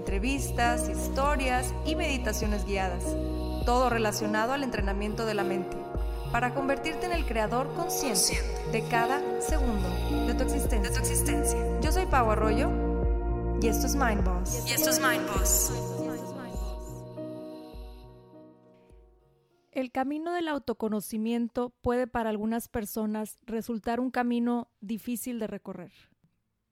entrevistas, historias y meditaciones guiadas, todo relacionado al entrenamiento de la mente, para convertirte en el creador consciente de cada segundo de tu existencia. Yo soy Pau Arroyo y esto es Mind Boss. Y esto es Mind Boss. El camino del autoconocimiento puede para algunas personas resultar un camino difícil de recorrer.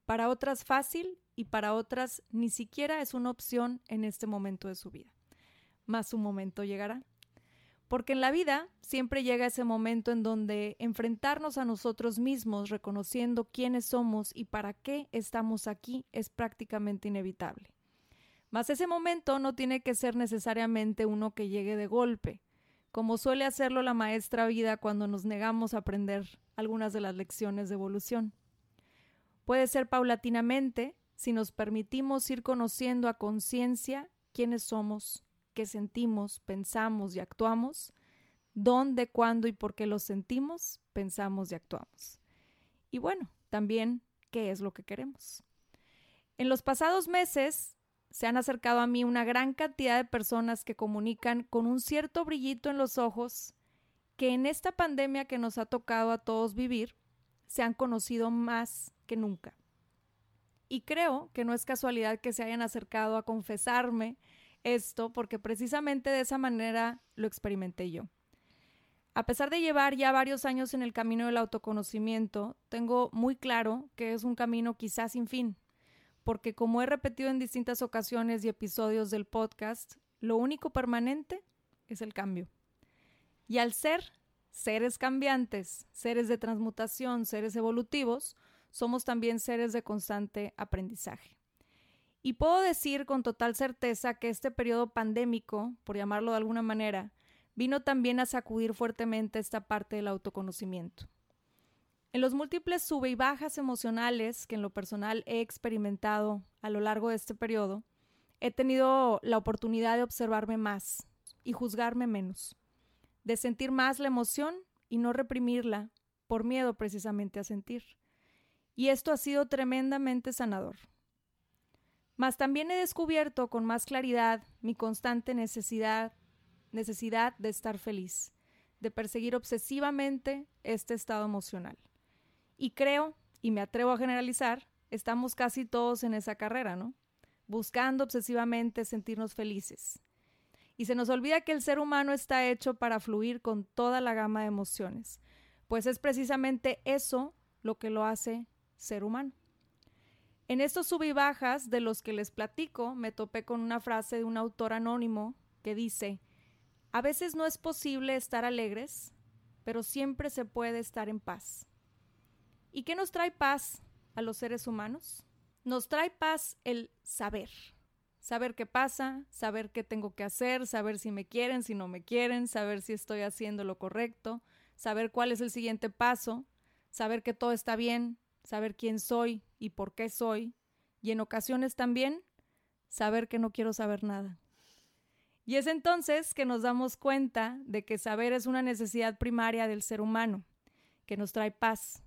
Para otras fácil y para otras ni siquiera es una opción en este momento de su vida. Más su momento llegará. Porque en la vida siempre llega ese momento en donde enfrentarnos a nosotros mismos reconociendo quiénes somos y para qué estamos aquí es prácticamente inevitable. Mas ese momento no tiene que ser necesariamente uno que llegue de golpe, como suele hacerlo la maestra vida cuando nos negamos a aprender algunas de las lecciones de evolución. Puede ser paulatinamente, si nos permitimos ir conociendo a conciencia quiénes somos, qué sentimos, pensamos y actuamos, dónde, cuándo y por qué lo sentimos, pensamos y actuamos. Y bueno, también qué es lo que queremos. En los pasados meses se han acercado a mí una gran cantidad de personas que comunican con un cierto brillito en los ojos que en esta pandemia que nos ha tocado a todos vivir, se han conocido más que nunca. Y creo que no es casualidad que se hayan acercado a confesarme esto, porque precisamente de esa manera lo experimenté yo. A pesar de llevar ya varios años en el camino del autoconocimiento, tengo muy claro que es un camino quizás sin fin, porque como he repetido en distintas ocasiones y episodios del podcast, lo único permanente es el cambio. Y al ser seres cambiantes, seres de transmutación, seres evolutivos, somos también seres de constante aprendizaje. Y puedo decir con total certeza que este periodo pandémico, por llamarlo de alguna manera, vino también a sacudir fuertemente esta parte del autoconocimiento. En los múltiples sube y bajas emocionales que en lo personal he experimentado a lo largo de este periodo, he tenido la oportunidad de observarme más y juzgarme menos, de sentir más la emoción y no reprimirla por miedo precisamente a sentir y esto ha sido tremendamente sanador. Mas también he descubierto con más claridad mi constante necesidad, necesidad de estar feliz, de perseguir obsesivamente este estado emocional. Y creo, y me atrevo a generalizar, estamos casi todos en esa carrera, ¿no? Buscando obsesivamente sentirnos felices. Y se nos olvida que el ser humano está hecho para fluir con toda la gama de emociones, pues es precisamente eso lo que lo hace ser humano. En estos sub y bajas de los que les platico, me topé con una frase de un autor anónimo que dice, a veces no es posible estar alegres, pero siempre se puede estar en paz. ¿Y qué nos trae paz a los seres humanos? Nos trae paz el saber. Saber qué pasa, saber qué tengo que hacer, saber si me quieren, si no me quieren, saber si estoy haciendo lo correcto, saber cuál es el siguiente paso, saber que todo está bien, saber quién soy y por qué soy, y en ocasiones también saber que no quiero saber nada. Y es entonces que nos damos cuenta de que saber es una necesidad primaria del ser humano, que nos trae paz.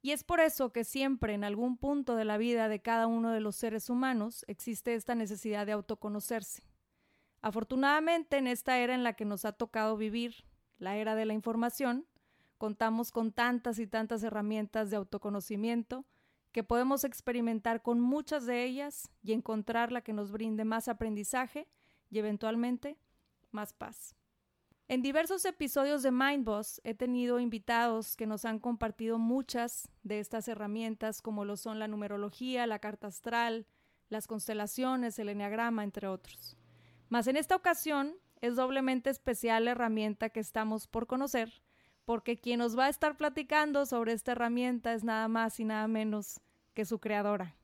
Y es por eso que siempre en algún punto de la vida de cada uno de los seres humanos existe esta necesidad de autoconocerse. Afortunadamente en esta era en la que nos ha tocado vivir, la era de la información, contamos con tantas y tantas herramientas de autoconocimiento que podemos experimentar con muchas de ellas y encontrar la que nos brinde más aprendizaje y eventualmente más paz. En diversos episodios de Mindboss he tenido invitados que nos han compartido muchas de estas herramientas como lo son la numerología, la carta astral, las constelaciones, el enneagrama, entre otros. Mas en esta ocasión es doblemente especial la herramienta que estamos por conocer, porque quien nos va a estar platicando sobre esta herramienta es nada más y nada menos que su creadora.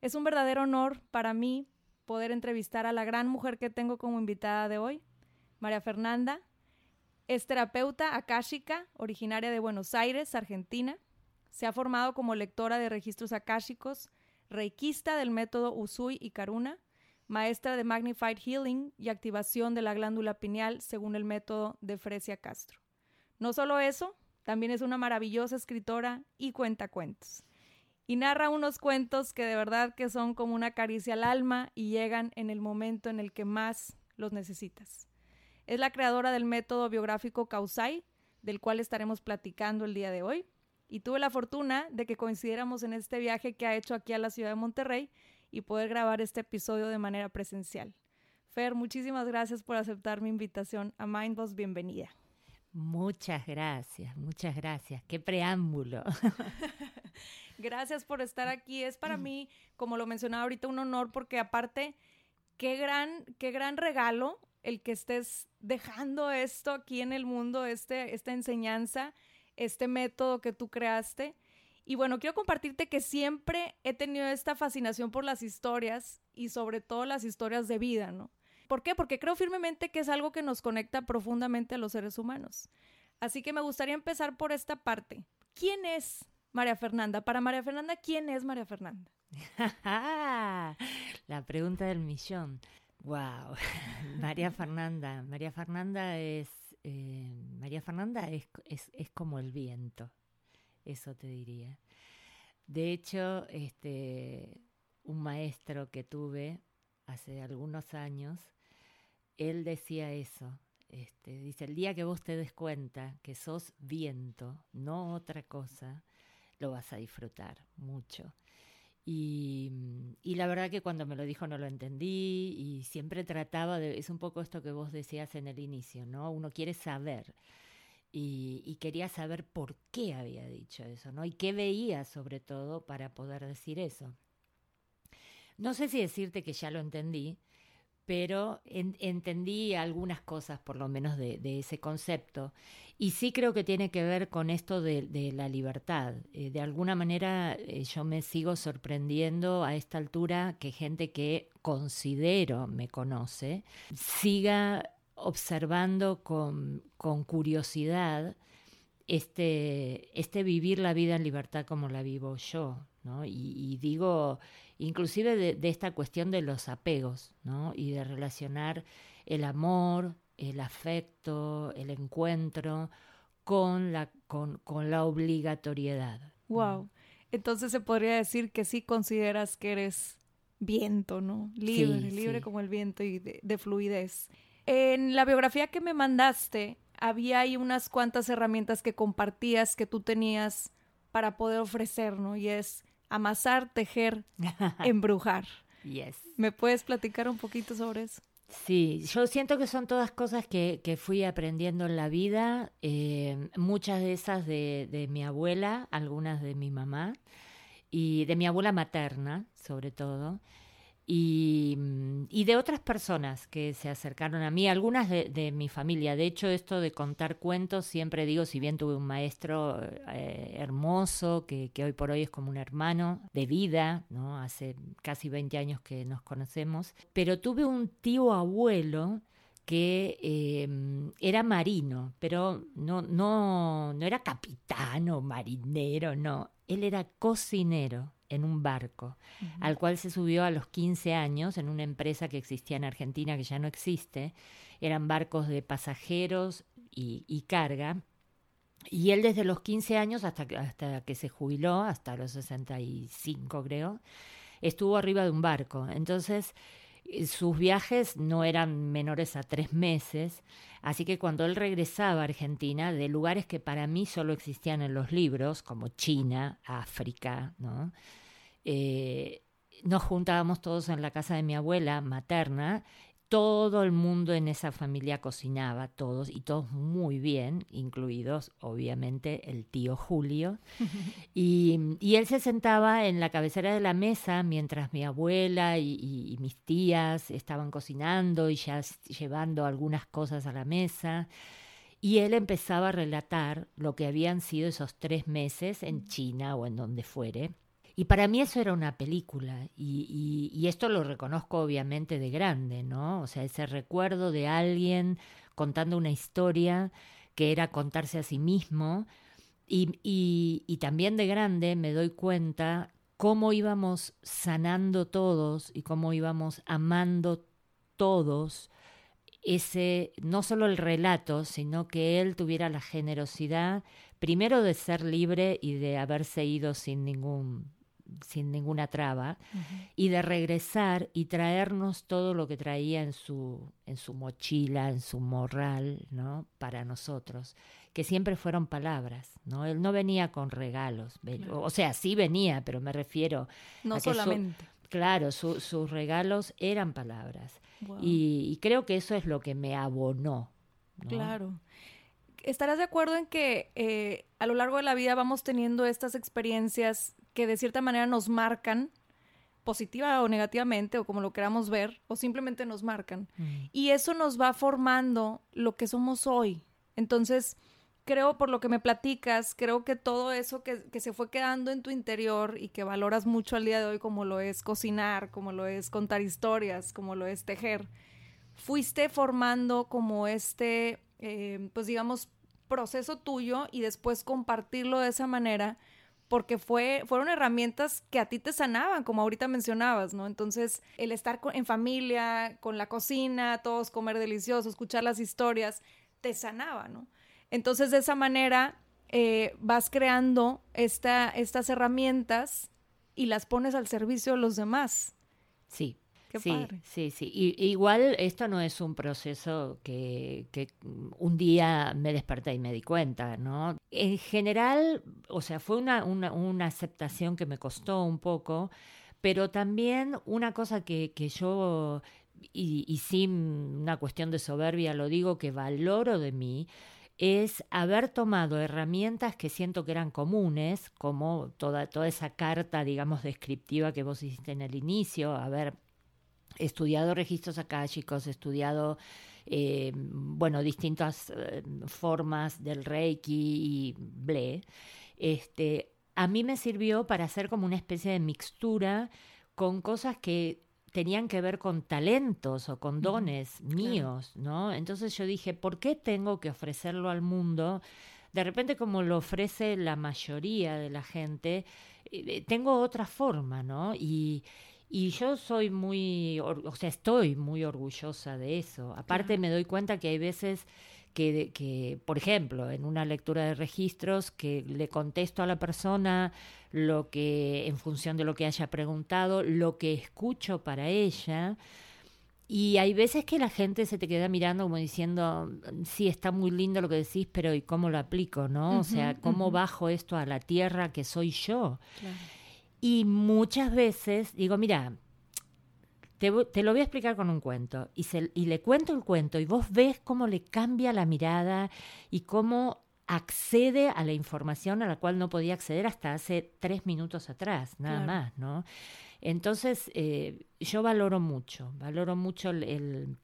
Es un verdadero honor para mí poder entrevistar a la gran mujer que tengo como invitada de hoy, María Fernanda. Es terapeuta akáshica, originaria de Buenos Aires, Argentina. Se ha formado como lectora de registros akáshicos, reikista del método Usui y Karuna, maestra de Magnified Healing y activación de la glándula pineal según el método de Fresia Castro. No solo eso, también es una maravillosa escritora y cuenta cuentos. Y narra unos cuentos que de verdad que son como una caricia al alma y llegan en el momento en el que más los necesitas. Es la creadora del método biográfico Kausai, del cual estaremos platicando el día de hoy. Y tuve la fortuna de que coincidiéramos en este viaje que ha hecho aquí a la ciudad de Monterrey y poder grabar este episodio de manera presencial. Fer, muchísimas gracias por aceptar mi invitación a Mindboss. Bienvenida. Muchas gracias, muchas gracias. Qué preámbulo. gracias por estar aquí. Es para mí, como lo mencionaba ahorita, un honor porque aparte, qué gran, qué gran regalo el que estés dejando esto aquí en el mundo, este, esta enseñanza, este método que tú creaste. Y bueno, quiero compartirte que siempre he tenido esta fascinación por las historias y sobre todo las historias de vida, ¿no? ¿Por qué? Porque creo firmemente que es algo que nos conecta profundamente a los seres humanos. Así que me gustaría empezar por esta parte. ¿Quién es María Fernanda? Para María Fernanda, ¿quién es María Fernanda? La pregunta del millón. Wow, María Fernanda. María Fernanda es eh, María Fernanda es, es como el viento eso te diría. De hecho, este, un maestro que tuve hace algunos años, él decía eso. Este, dice, el día que vos te des cuenta que sos viento, no otra cosa, lo vas a disfrutar mucho. Y, y, la verdad que cuando me lo dijo no lo entendí y siempre trataba de, es un poco esto que vos decías en el inicio, ¿no? Uno quiere saber y, quería saber por qué había dicho eso, ¿no? Y qué veía sobre todo para poder decir eso. No sé si decirte que ya lo entendí, pero entendí algunas cosas por lo menos de, ese concepto. Y sí creo que tiene que ver con esto de, la libertad. Eh, de alguna manera eh, yo me sigo sorprendiendo a esta altura que gente que considero me conoce siga observando con, curiosidad este, este vivir la vida en libertad como la vivo yo, ¿no? Y, digo, inclusive de, esta cuestión de los apegos, ¿no? Y de relacionar el amor, el afecto, el encuentro con la, con, la obligatoriedad. Wow. Entonces se podría decir que sí consideras que eres viento, ¿no? Libre, libre como el viento y de fluidez. En la biografía que me mandaste, había ahí unas cuantas herramientas que compartías que tú tenías para poder ofrecer, ¿no? Y es amasar, tejer, embrujar. Yes. ¿Me puedes platicar un poquito sobre eso? Sí, yo siento que son todas cosas que, que fui aprendiendo en la vida, eh, muchas de esas de, de mi abuela, algunas de mi mamá y de mi abuela materna, sobre todo. Mm, y, de otras personas que se acercaron a mí, algunas de, mi familia. De hecho, esto de contar cuentos, siempre digo, si bien tuve un maestro eh, hermoso, que, hoy por hoy es como un hermano de vida, ¿no? hace casi 20 años que nos conocemos, pero tuve un tío abuelo que em, era marino, pero no, no, no era capitán o marinero, no, él era cocinero en un barco, al cual se subió a los 15 años en una empresa que existía en Argentina que ya no existe. Eran barcos de pasajeros y, carga. Y él desde los 15 años hasta, hasta que se jubiló, hasta los 65 creo, estuvo arriba de un barco. Entonces, eh, sus viajes no eran menores a tres meses, así que cuando él regresaba a Argentina, de lugares que para mí solo existían en los libros, como China, África, ¿no? Eh, nos juntábamos todos en la casa de mi abuela materna todo el mundo en esa familia cocinaba, todos, y todos muy bien, incluidos obviamente el tío Julio. y, él se sentaba en la cabecera de la mesa mientras mi abuela y, mis tías estaban cocinando y ya llevando algunas cosas a la mesa. Y él empezaba a relatar lo que habían sido esos tres meses en China o en donde fuere Y para mí eso era una película, y, esto lo reconozco obviamente de grande, ¿no? O sea, ese recuerdo de alguien contando una historia que era contarse a sí mismo, y, y, y también de grande me doy cuenta cómo íbamos sanando todos y cómo íbamos amando todos ese, no solo el relato, sino que él tuviera la generosidad, primero de ser libre y de haberse ido sin ningún sin ninguna traba y de regresar y traernos todo lo que traía en su en su mochila, en su morral, ¿no? para nosotros, que siempre fueron palabras, ¿no? Él no venía con regalos, o sea, sí venía, pero me refiero no solamente. claro, sus regalos eran palabras. Y, creo que eso es lo que me abonó. Claro. ¿Estarás de acuerdo en que eh, a lo largo de la vida vamos teniendo estas experiencias que de cierta manera nos marcan, positiva o negativamente, o como lo queramos ver, o simplemente nos marcan? Mm. Y eso nos va formando lo que somos hoy. Entonces, creo, por lo que me platicas, creo que todo eso que, que, se fue quedando en tu interior y que valoras mucho al día de hoy, como lo es cocinar, como lo es contar historias, como lo es tejer, fuiste formando como este, eh, pues digamos, proceso tuyo y después compartirlo de esa manera porque fue, fueron herramientas que a ti te sanaban, como ahorita mencionabas, ¿no? Entonces, el estar en familia, con la cocina, todos comer delicioso, escuchar las historias, te sanaba, ¿no? Entonces, de esa manera, eh, vas creando esta, estas herramientas y las pones al servicio de los demás. Sí, sí, sí, sí. igual esto no es un proceso que, un día me desperté y me di cuenta, ¿no? En general, o sea, fue una, una, aceptación que me costó un poco, pero también una cosa que, que yo, y, y sin una cuestión de soberbia lo digo, que valoro de mí, es haber tomado herramientas que siento que eran comunes, como toda, toda esa carta, digamos, descriptiva que vos hiciste en el inicio, haber estudiado registros akáshicos, estudiado, eh, bueno, distintas eh, formas del Reiki y ble, este, a mí me sirvió para hacer como una especie de mixtura con cosas que tenían que ver con talentos o con dones míos, ¿no? Entonces yo dije, ¿por qué tengo que ofrecerlo al mundo? De repente como lo ofrece la mayoría de la gente, eh, tengo otra forma, ¿no? Y, y yo soy muy, o sea, estoy muy orgullosa de eso. Aparte me doy cuenta que hay veces que, que, por ejemplo, en una lectura de registros, que le contesto a la persona lo que, en función de lo que haya preguntado, lo que escucho para ella. Y hay veces que la gente se te queda mirando como diciendo, sí, está muy lindo lo que decís, pero ¿y cómo lo aplico? ¿No? o sea, ¿cómo bajo esto a la tierra que soy yo? Y muchas veces digo, mira, te, lo voy a explicar con un cuento. Y, y le cuento el cuento y vos ves cómo le cambia la mirada y cómo accede a la información a la cual no podía acceder hasta hace tres minutos atrás, nada más, ¿no? Entonces, eh, yo valoro mucho, valoro mucho el,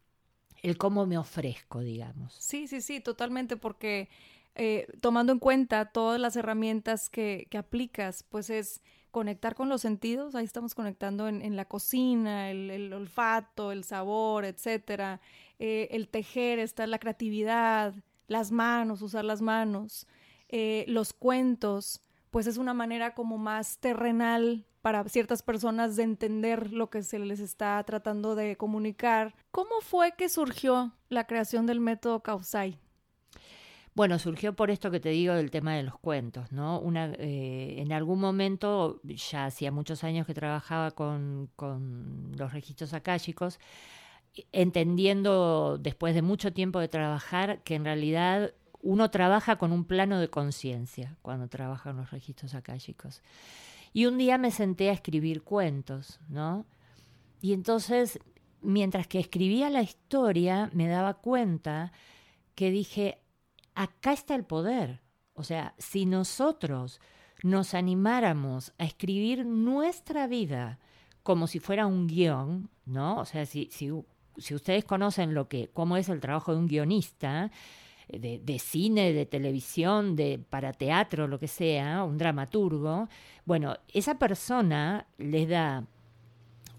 el, cómo me ofrezco, digamos. Sí, sí, sí, totalmente, porque eh, tomando en cuenta todas las herramientas que, que aplicas, pues es conectar con los sentidos, ahí estamos conectando en, la cocina, el, olfato, el sabor, etcétera, eh, el tejer, está la creatividad, las manos, usar las manos, eh, los cuentos, pues es una manera como más terrenal para ciertas personas de entender lo que se les está tratando de comunicar. ¿Cómo fue que surgió la creación del método Kausai? Bueno, surgió por esto que te digo del tema de los cuentos, ¿no? Eh, en algún momento, ya hacía muchos años que trabajaba con, con los registros akáshicos, entendiendo después de mucho tiempo de trabajar que en realidad uno trabaja con un plano de conciencia cuando trabaja en los registros akáshicos. Y un día me senté a escribir cuentos, ¿no? Y entonces, mientras que escribía la historia, me daba cuenta que dije, acá está el poder. O sea, si nosotros nos animáramos a escribir nuestra vida como si fuera un guion, ¿no? O sea, si, si, si ustedes conocen lo que, cómo es el trabajo de un guionista, de, cine, de televisión, de para teatro, lo que sea, un dramaturgo, bueno, esa persona le da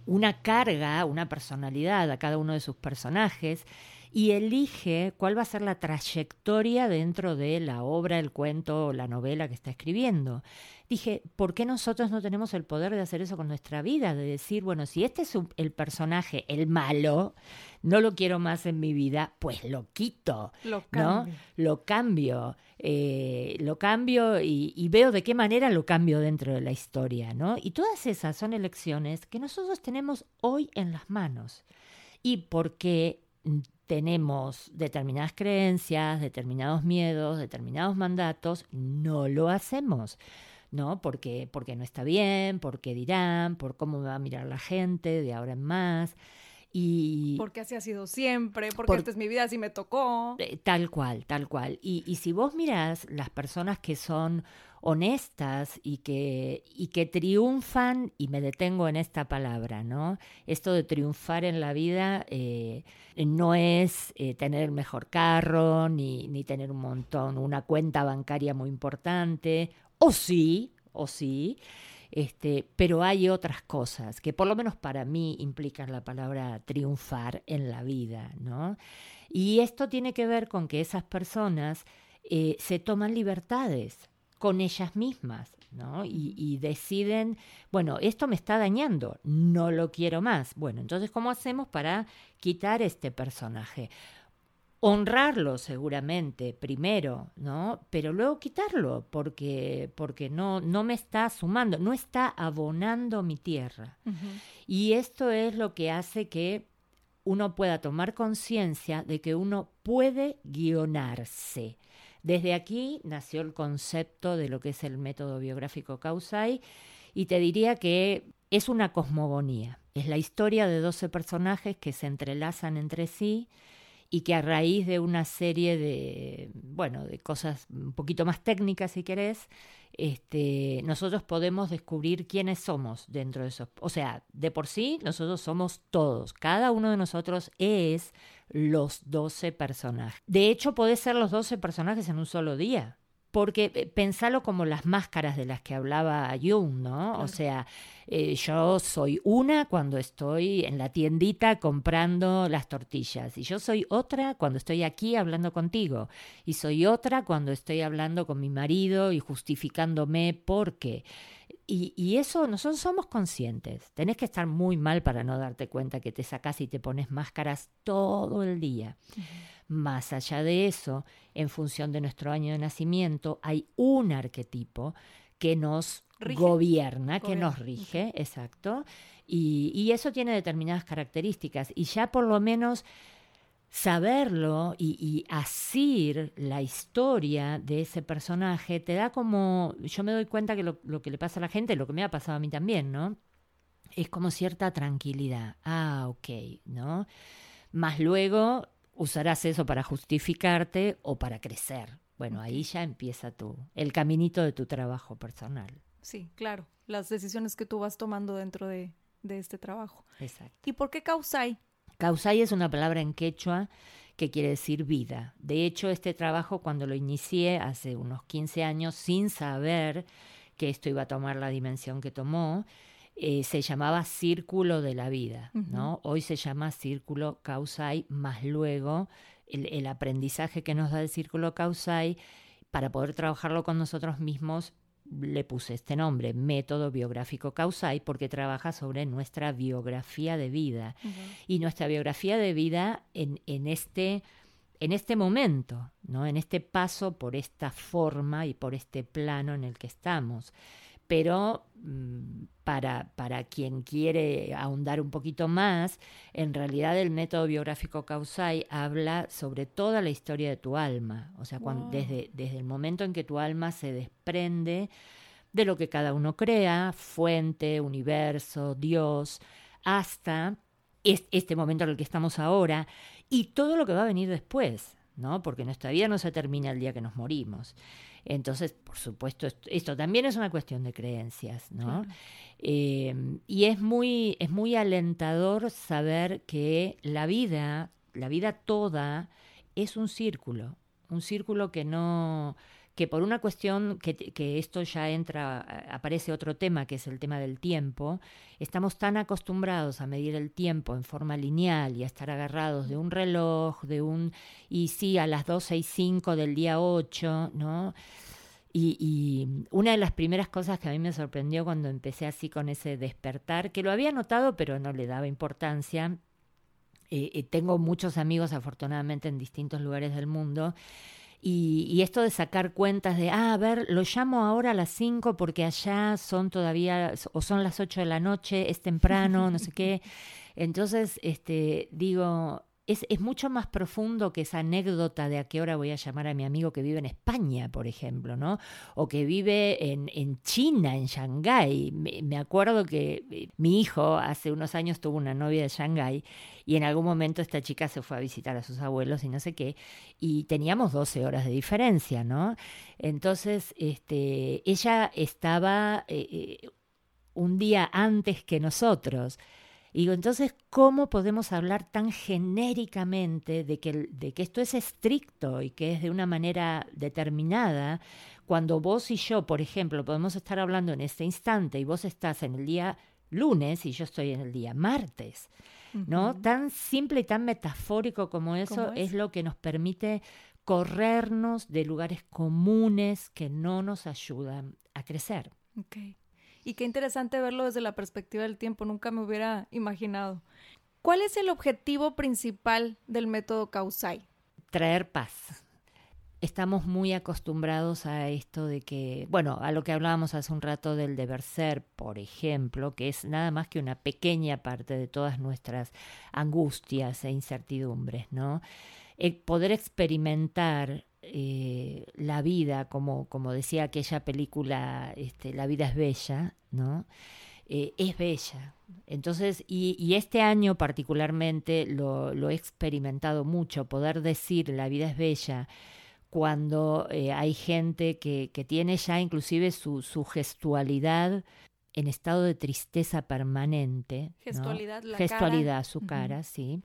una carga, una personalidad a cada uno de sus personajes y elige cuál va a ser la trayectoria dentro de la obra, el cuento o la novela que está escribiendo. Dije, ¿por qué nosotros no tenemos el poder de hacer eso con nuestra vida? De decir, bueno, si este es el personaje, el malo, no lo quiero más en mi vida, pues lo quito, lo cambio. ¿no? Lo cambio, eh, lo cambio y, y, veo de qué manera lo cambio dentro de la historia, ¿no? Y todas esas son elecciones que nosotros tenemos hoy en las manos. Y porque tenemos determinadas creencias, determinados miedos, determinados mandatos, no lo hacemos. ¿no? Porque, porque no está bien, porque dirán, por cómo me va a mirar la gente de ahora en más. Y porque así ha sido siempre, porque esta es mi vida, así me tocó. Eh, tal cual, tal cual. Y, y si vos mirás las personas que son honestas y que, y que triunfan, y me detengo en esta palabra, ¿no? Esto de triunfar en la vida eh, no es eh, tener el mejor carro, ni, ni tener un montón, una cuenta bancaria muy importante, o sí, o sí, este, pero hay otras cosas que por lo menos para mí implican la palabra triunfar en la vida, ¿no? Y esto tiene que ver con que esas personas eh, se toman libertades, con ellas mismas, ¿no? Y, deciden, bueno, esto me está dañando, no lo quiero más. Bueno, entonces, ¿cómo hacemos para quitar este personaje? honrarlo seguramente primero, ¿no? Pero luego quitarlo porque, porque no, no me está sumando, no está abonando mi tierra. Y esto es lo que hace que uno pueda tomar conciencia de que uno puede guionarse. Desde aquí nació el concepto de lo que es el método biográfico Causai y te diría que es una cosmogonía. Es la historia de 12 personajes que se entrelazan entre sí y que a raíz de una serie de, bueno, de cosas un poquito más técnicas, si querés, este, nosotros podemos descubrir quiénes somos dentro de eso. O sea, de por sí, nosotros somos todos. Cada uno de nosotros es los 12 personajes. De hecho, podés ser los 12 personajes en un solo día. Porque eh, pensalo como las máscaras de las que hablaba Jung, ¿no? O sea, eh, yo soy una cuando estoy en la tiendita comprando las tortillas y yo soy otra cuando estoy aquí hablando contigo y soy otra cuando estoy hablando con mi marido y justificándome porque... Y, y, eso nosotros somos conscientes. Tenés que estar muy mal para no darte cuenta que te sacas y te pones máscaras todo el día. Más allá de eso, en función de nuestro año de nacimiento, hay un arquetipo que nos gobierna, que nos rige, exacto. Y, eso tiene determinadas características. Y ya por lo menos saberlo y, asir la historia de ese personaje te da como, yo me doy cuenta que lo, lo, que le pasa a la gente, lo que me ha pasado a mí también, ¿no? Es como cierta tranquilidad. Ah, ok, ¿no? Más luego usarás eso para justificarte o para crecer. Bueno, ahí ya empieza tu, el caminito de tu trabajo personal. Sí, claro, las decisiones que tú vas tomando dentro de, de este trabajo. Exacto. ¿Y por qué causai? Causai es una palabra en quechua que quiere decir vida. De hecho, este trabajo cuando lo inicié hace unos 15 años sin saber que esto iba a tomar la dimensión que tomó, eh, se llamaba Círculo de la Vida, ¿no? Hoy se llama Círculo Causai, más luego el, aprendizaje que nos da el Círculo Causai, para poder trabajarlo con nosotros mismos, le puse este nombre, Método Biográfico Causai, porque trabaja sobre nuestra biografía de vida. Y nuestra biografía de vida en, en este en este momento, ¿no? en este paso por esta forma y por este plano en el que estamos pero mm, para, para, quien quiere ahondar un poquito más, en realidad el método biográfico Causai habla sobre toda la historia de tu alma, o sea, desde, desde el momento en que tu alma se desprende de lo que cada uno crea, fuente, universo, Dios, hasta este momento en el que estamos ahora y todo lo que va a venir después, ¿no? Porque nuestra vida no se termina el día que nos morimos. Entonces, por supuesto, esto, también es una cuestión de creencias, ¿no? Eh, y es muy, es muy alentador saber que la vida, la vida toda, es un círculo. un círculo que no que por una cuestión que, que, esto ya entra, aparece otro tema, que es el tema del tiempo, estamos tan acostumbrados a medir el tiempo en forma lineal y a estar agarrados de un reloj, de un, y sí, a las 12 y 5 del día 8, ¿no? Y, una de las primeras cosas que a mí me sorprendió cuando empecé así con ese despertar, que lo había notado pero no le daba importancia, eh, eh, tengo muchos amigos afortunadamente en distintos lugares del mundo, y, esto de sacar cuentas de, ah, a ver, lo llamo ahora a las 5 porque allá son todavía, o son las 8 de la noche, es temprano, no sé qué. Entonces, este, digo, es, es, mucho más profundo que esa anécdota de a qué hora voy a llamar a mi amigo que vive en España, por ejemplo, ¿no? O que vive en, en China, en Shanghái. Me, acuerdo que eh, mi hijo hace unos años tuvo una novia de Shanghái y en algún momento esta chica se fue a visitar a sus abuelos y no sé qué, y teníamos 12 horas de diferencia, ¿no? Entonces, este, ella estaba eh, eh, un día antes que nosotros. Y digo, entonces, ¿cómo podemos hablar tan genéricamente de que, de que esto es estricto y que es de una manera determinada, cuando vos y yo, por ejemplo, podemos estar hablando en este instante y vos estás en el día lunes y yo estoy en el día martes? ¿No? Tan simple y tan metafórico como eso es? es lo que nos permite corrernos de lugares comunes que no nos ayudan a crecer. Okay. Y qué interesante verlo desde la perspectiva del tiempo, nunca me hubiera imaginado. ¿Cuál es el objetivo principal del método Kausai? Traer paz. Estamos muy acostumbrados a esto de que, bueno, a lo que hablábamos hace un rato del deber ser, por ejemplo, que es nada más que una pequeña parte de todas nuestras angustias e incertidumbres, ¿no? El poder experimentar eh, la vida, como, como decía aquella película, este, La vida es bella, ¿no? Eh, es bella. Entonces, y, este año particularmente lo, lo, he experimentado mucho, poder decir la vida es bella cuando eh, hay gente que, que, tiene ya inclusive su, su, gestualidad en estado de tristeza permanente. Gestualidad, la Gestualidad, su cara, sí.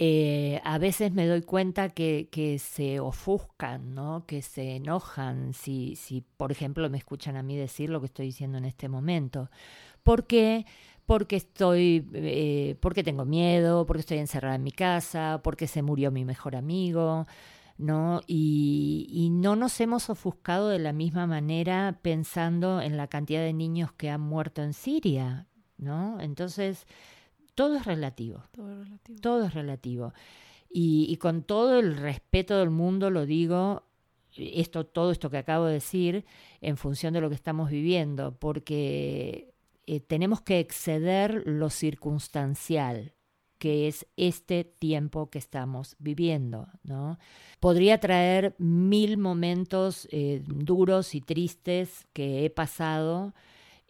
Eh, a veces me doy cuenta que, se ofuscan, ¿no? que se enojan si, si, por ejemplo, me escuchan a mí decir lo que estoy diciendo en este momento. ¿Por qué? Porque estoy, eh, porque tengo miedo, porque estoy encerrada en mi casa, porque se murió mi mejor amigo, ¿no? Y, y no nos hemos ofuscado de la misma manera pensando en la cantidad de niños que han muerto en Siria, ¿no? Entonces, todo es relativo. Todo es relativo. Todo es relativo. Y, con todo el respeto del mundo lo digo, esto, todo esto que acabo de decir, en función de lo que estamos viviendo, porque eh, tenemos que exceder lo circunstancial, que es este tiempo que estamos viviendo, ¿no? Podría traer mil momentos eh, duros y tristes que he pasado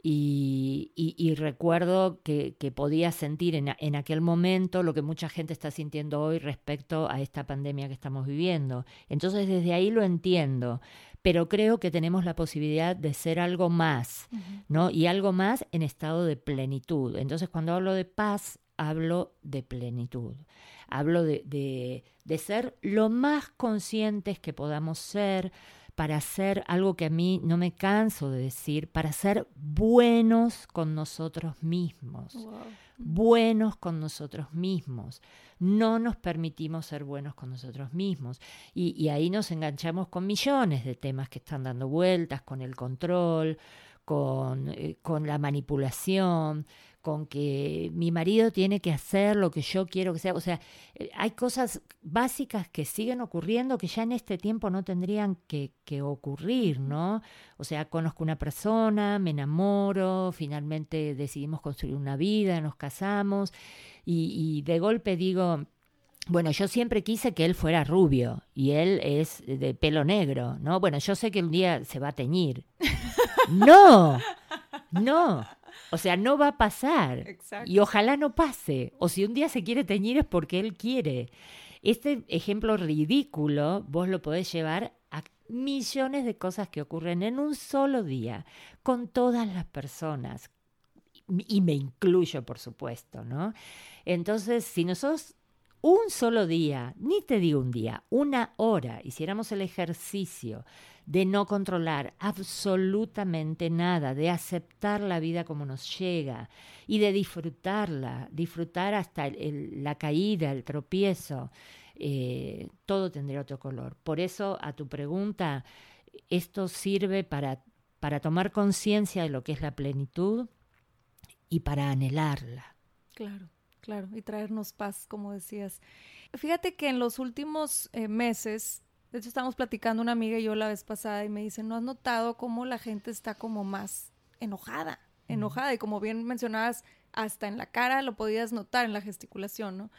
y, recuerdo que, podía sentir en, en, aquel momento lo que mucha gente está sintiendo hoy respecto a esta pandemia que estamos viviendo. Entonces desde ahí lo entiendo, pero creo que tenemos la posibilidad de ser algo más, ¿no? Y algo más en estado de plenitud. Entonces cuando hablo de paz, hablo de plenitud. Hablo de, de, de ser lo más conscientes que podamos ser, para hacer algo que a mí no me canso de decir, para ser buenos con nosotros mismos. Buenos con nosotros mismos. No nos permitimos ser buenos con nosotros mismos. Y, ahí nos enganchamos con millones de temas que están dando vueltas, con el control, con, eh, con la manipulación, con que mi marido tiene que hacer lo que yo quiero que sea. O sea, eh, hay cosas básicas que siguen ocurriendo que ya en este tiempo no tendrían que, ocurrir, ¿no? O sea, conozco una persona, me enamoro, finalmente decidimos construir una vida, nos casamos y, de golpe digo... Bueno, yo siempre quise que él fuera rubio y él es de pelo negro, ¿no? Bueno, yo sé que un día se va a teñir. no, no. O sea, no va a pasar. Y ojalá no pase. O si un día se quiere teñir es porque él quiere. Este ejemplo ridículo vos lo podés llevar a millones de cosas que ocurren en un solo día, con todas las personas. Y me incluyo, por supuesto, ¿no? Entonces, si nosotros un solo día, ni te digo un día, una hora, hiciéramos el ejercicio de no controlar absolutamente nada, de aceptar la vida como nos llega y de disfrutarla, disfrutar hasta la caída, el tropiezo, eh, todo tendría otro color. Por eso, a tu pregunta, esto sirve para, para tomar conciencia de lo que es la plenitud y para anhelarla. Claro, claro, y traernos paz, como decías. Fíjate que en los últimos eh, meses de hecho, estábamos platicando una amiga y yo la vez pasada y me dice, ¿no has notado cómo la gente está como más enojada? Enojada. Y como bien mencionabas, hasta en la cara lo podías notar en la gesticulación, ¿no?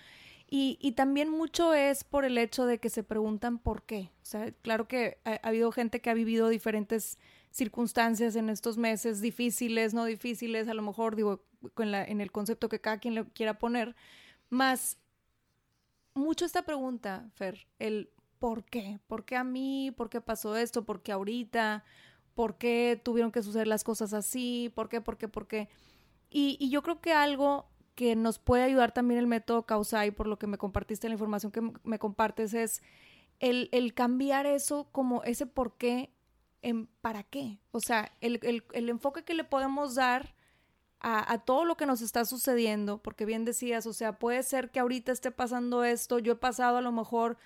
Y, y, también mucho es por el hecho de que se preguntan por qué. O sea, claro que ha, habido gente que ha vivido diferentes circunstancias en estos meses, difíciles, no difíciles, a lo mejor digo, la, en el concepto que cada quien le quiera poner, más mucho esta pregunta, Fer, el ¿por qué? ¿Por qué a mí? ¿Por qué pasó esto? ¿Por qué ahorita? ¿Por qué tuvieron que suceder las cosas así? ¿Por qué? ¿Por qué? ¿Por qué? Y, yo creo que algo que nos puede ayudar también el método Causai, por lo que me compartiste la información que me compartes, es el, cambiar eso como ese por qué en para qué. O sea, el, enfoque que le podemos dar a, todo lo que nos está sucediendo, porque bien decías, o sea, puede ser que ahorita esté pasando esto, yo he pasado a lo mejor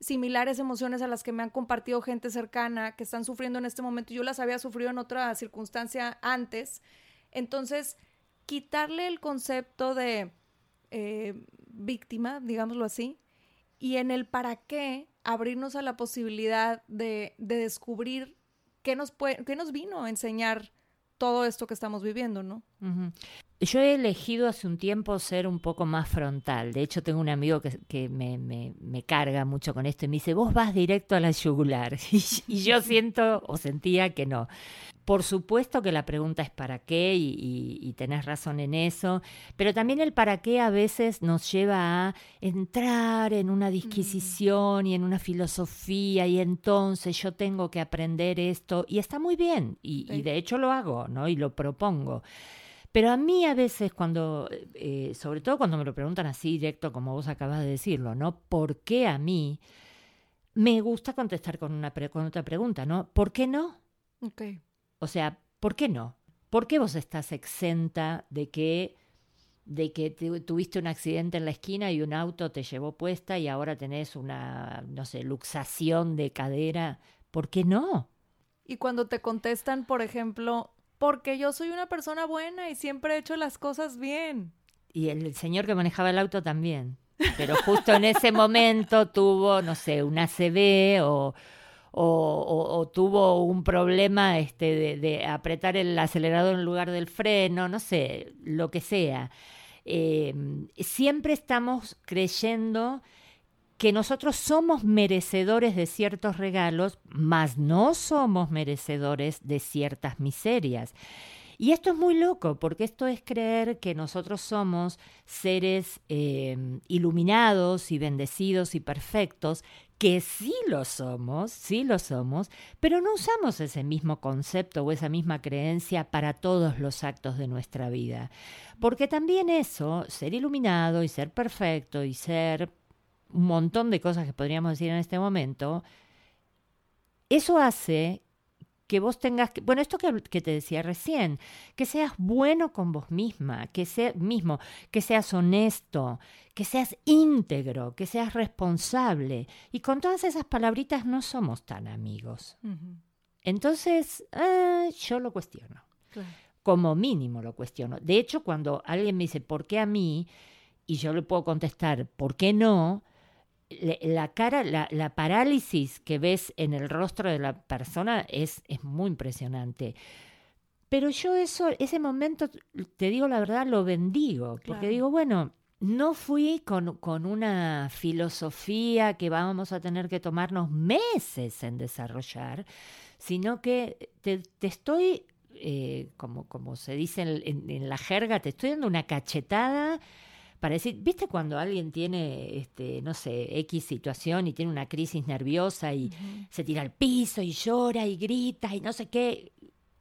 similares emociones a las que me han compartido gente cercana que están sufriendo en este momento. Yo las había sufrido en otra circunstancia antes. Entonces, quitarle el concepto de eh, víctima, digámoslo así, y en el para qué abrirnos a la posibilidad de, de descubrir qué nos, puede, qué nos vino a enseñar todo esto que estamos viviendo, ¿no? Yo he elegido hace un tiempo ser un poco más frontal. De hecho, tengo un amigo que, me, me, carga mucho con esto y me dice, vos vas directo a la yugular. Y, yo siento o sentía que no. Por supuesto que la pregunta es para qué y, y, tenés razón en eso, pero también el para qué a veces nos lleva a entrar en una disquisición y en una filosofía y entonces yo tengo que aprender esto y está muy bien y, y de hecho lo hago, ¿no? Y lo propongo. Pero a mí a veces cuando, eh, sobre todo cuando me lo preguntan así directo como vos acabas de decirlo, ¿no? ¿Por qué a mí? Me gusta contestar con, una con otra pregunta, ¿no? ¿Por qué no? Ok. O sea, ¿por qué no? ¿Por qué vos estás exenta de que de que tuviste un accidente en la esquina y un auto te llevó puesta y ahora tenés una, no sé, luxación de cadera? ¿Por qué no? Y cuando te contestan, por ejemplo, porque yo soy una persona buena y siempre he hecho las cosas bien. Y el señor que manejaba el auto también. Pero justo en ese momento tuvo, no sé, un ACV o, tuvo un problema este, de, de, apretar el acelerador en lugar del freno, no sé, lo que sea. Eh, siempre estamos creyendo que nosotros somos merecedores de ciertos regalos, mas no somos merecedores de ciertas miserias. Y esto es muy loco, porque esto es creer que nosotros somos seres eh, iluminados y bendecidos y perfectos, que sí lo somos, sí lo somos, pero no usamos ese mismo concepto o esa misma creencia para todos los actos de nuestra vida. Porque también eso, ser iluminado y ser perfecto y ser un montón de cosas que podríamos decir en este momento, eso hace que vos tengas, que, bueno, esto que, que, te decía recién, que seas bueno con vos misma, que sea mismo, que seas honesto, que seas íntegro, que seas responsable. Y con todas esas palabritas no somos tan amigos. Entonces, ah, yo lo cuestiono. Como mínimo lo cuestiono. De hecho, cuando alguien me dice, ¿por qué a mí? Y yo le puedo contestar, ¿por qué no? La cara, la, parálisis que ves en el rostro de la persona es, es muy impresionante. Pero yo eso, ese momento, te digo la verdad, lo bendigo, porque digo, bueno, no fui con, con, una filosofía que vamos a tener que tomarnos meses en desarrollar, sino que te, estoy, eh, como, como se dice en, en, la jerga, te estoy dando una cachetada para decir, ¿viste cuando alguien tiene, este, no sé, X situación y tiene una crisis nerviosa y se tira al piso y llora y grita y no sé qué?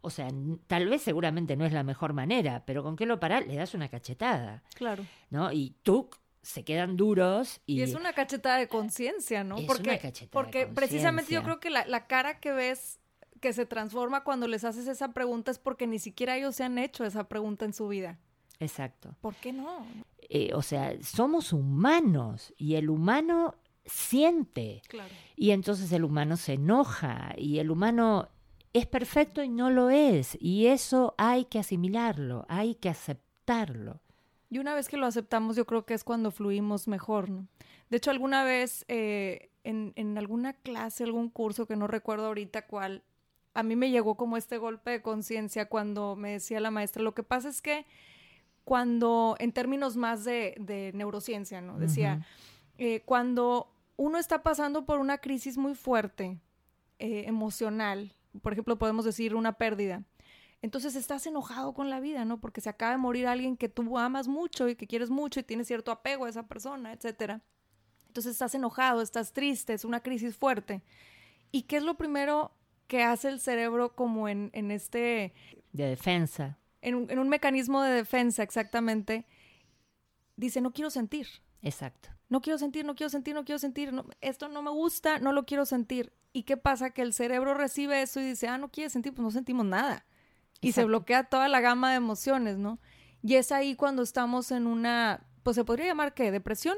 O sea, tal vez seguramente no es la mejor manera, pero ¿con qué lo parás? Le das una cachetada. Claro. ¿No? Y tú se quedan duros y, Y es una cachetada de conciencia, ¿no? Es porque una cachetada de porque precisamente yo creo que la, la cara que ves que se transforma cuando les haces esa pregunta es porque ni siquiera ellos se han hecho esa pregunta en su vida. Exacto. ¿Por qué no? Eh, o sea, somos humanos y el humano siente Claro. y entonces el humano se enoja y el humano es perfecto y no lo es y eso hay que asimilarlo, hay que aceptarlo. Y una vez que lo aceptamos, yo creo que es cuando fluimos mejor, ¿no? De hecho, alguna vez eh, en, en alguna clase, algún curso que no recuerdo ahorita cuál, a mí me llegó como este golpe de conciencia cuando me decía la maestra, lo que pasa es que cuando, en términos más de, de neurociencia, ¿no? Decía, eh, cuando uno está pasando por una crisis muy fuerte, eh, emocional, por ejemplo, podemos decir una pérdida, entonces estás enojado con la vida, ¿no? Porque se acaba de morir alguien que tú amas mucho y que quieres mucho y tienes cierto apego a esa persona, etcétera. Entonces estás enojado, estás triste, es una crisis fuerte. ¿Y qué es lo primero que hace el cerebro como en, en este, De defensa. En un, en un mecanismo de defensa exactamente? Dice, no quiero sentir. Exacto. No quiero sentir, no quiero sentir, no quiero sentir. no- esto no me gusta, no lo quiero sentir. ¿Y qué pasa? Que el cerebro recibe eso y dice, ah, no quieres sentir, pues no sentimos nada. Y se bloquea toda la gama de emociones, ¿no? Y es ahí cuando estamos en una, pues se podría llamar qué, depresión.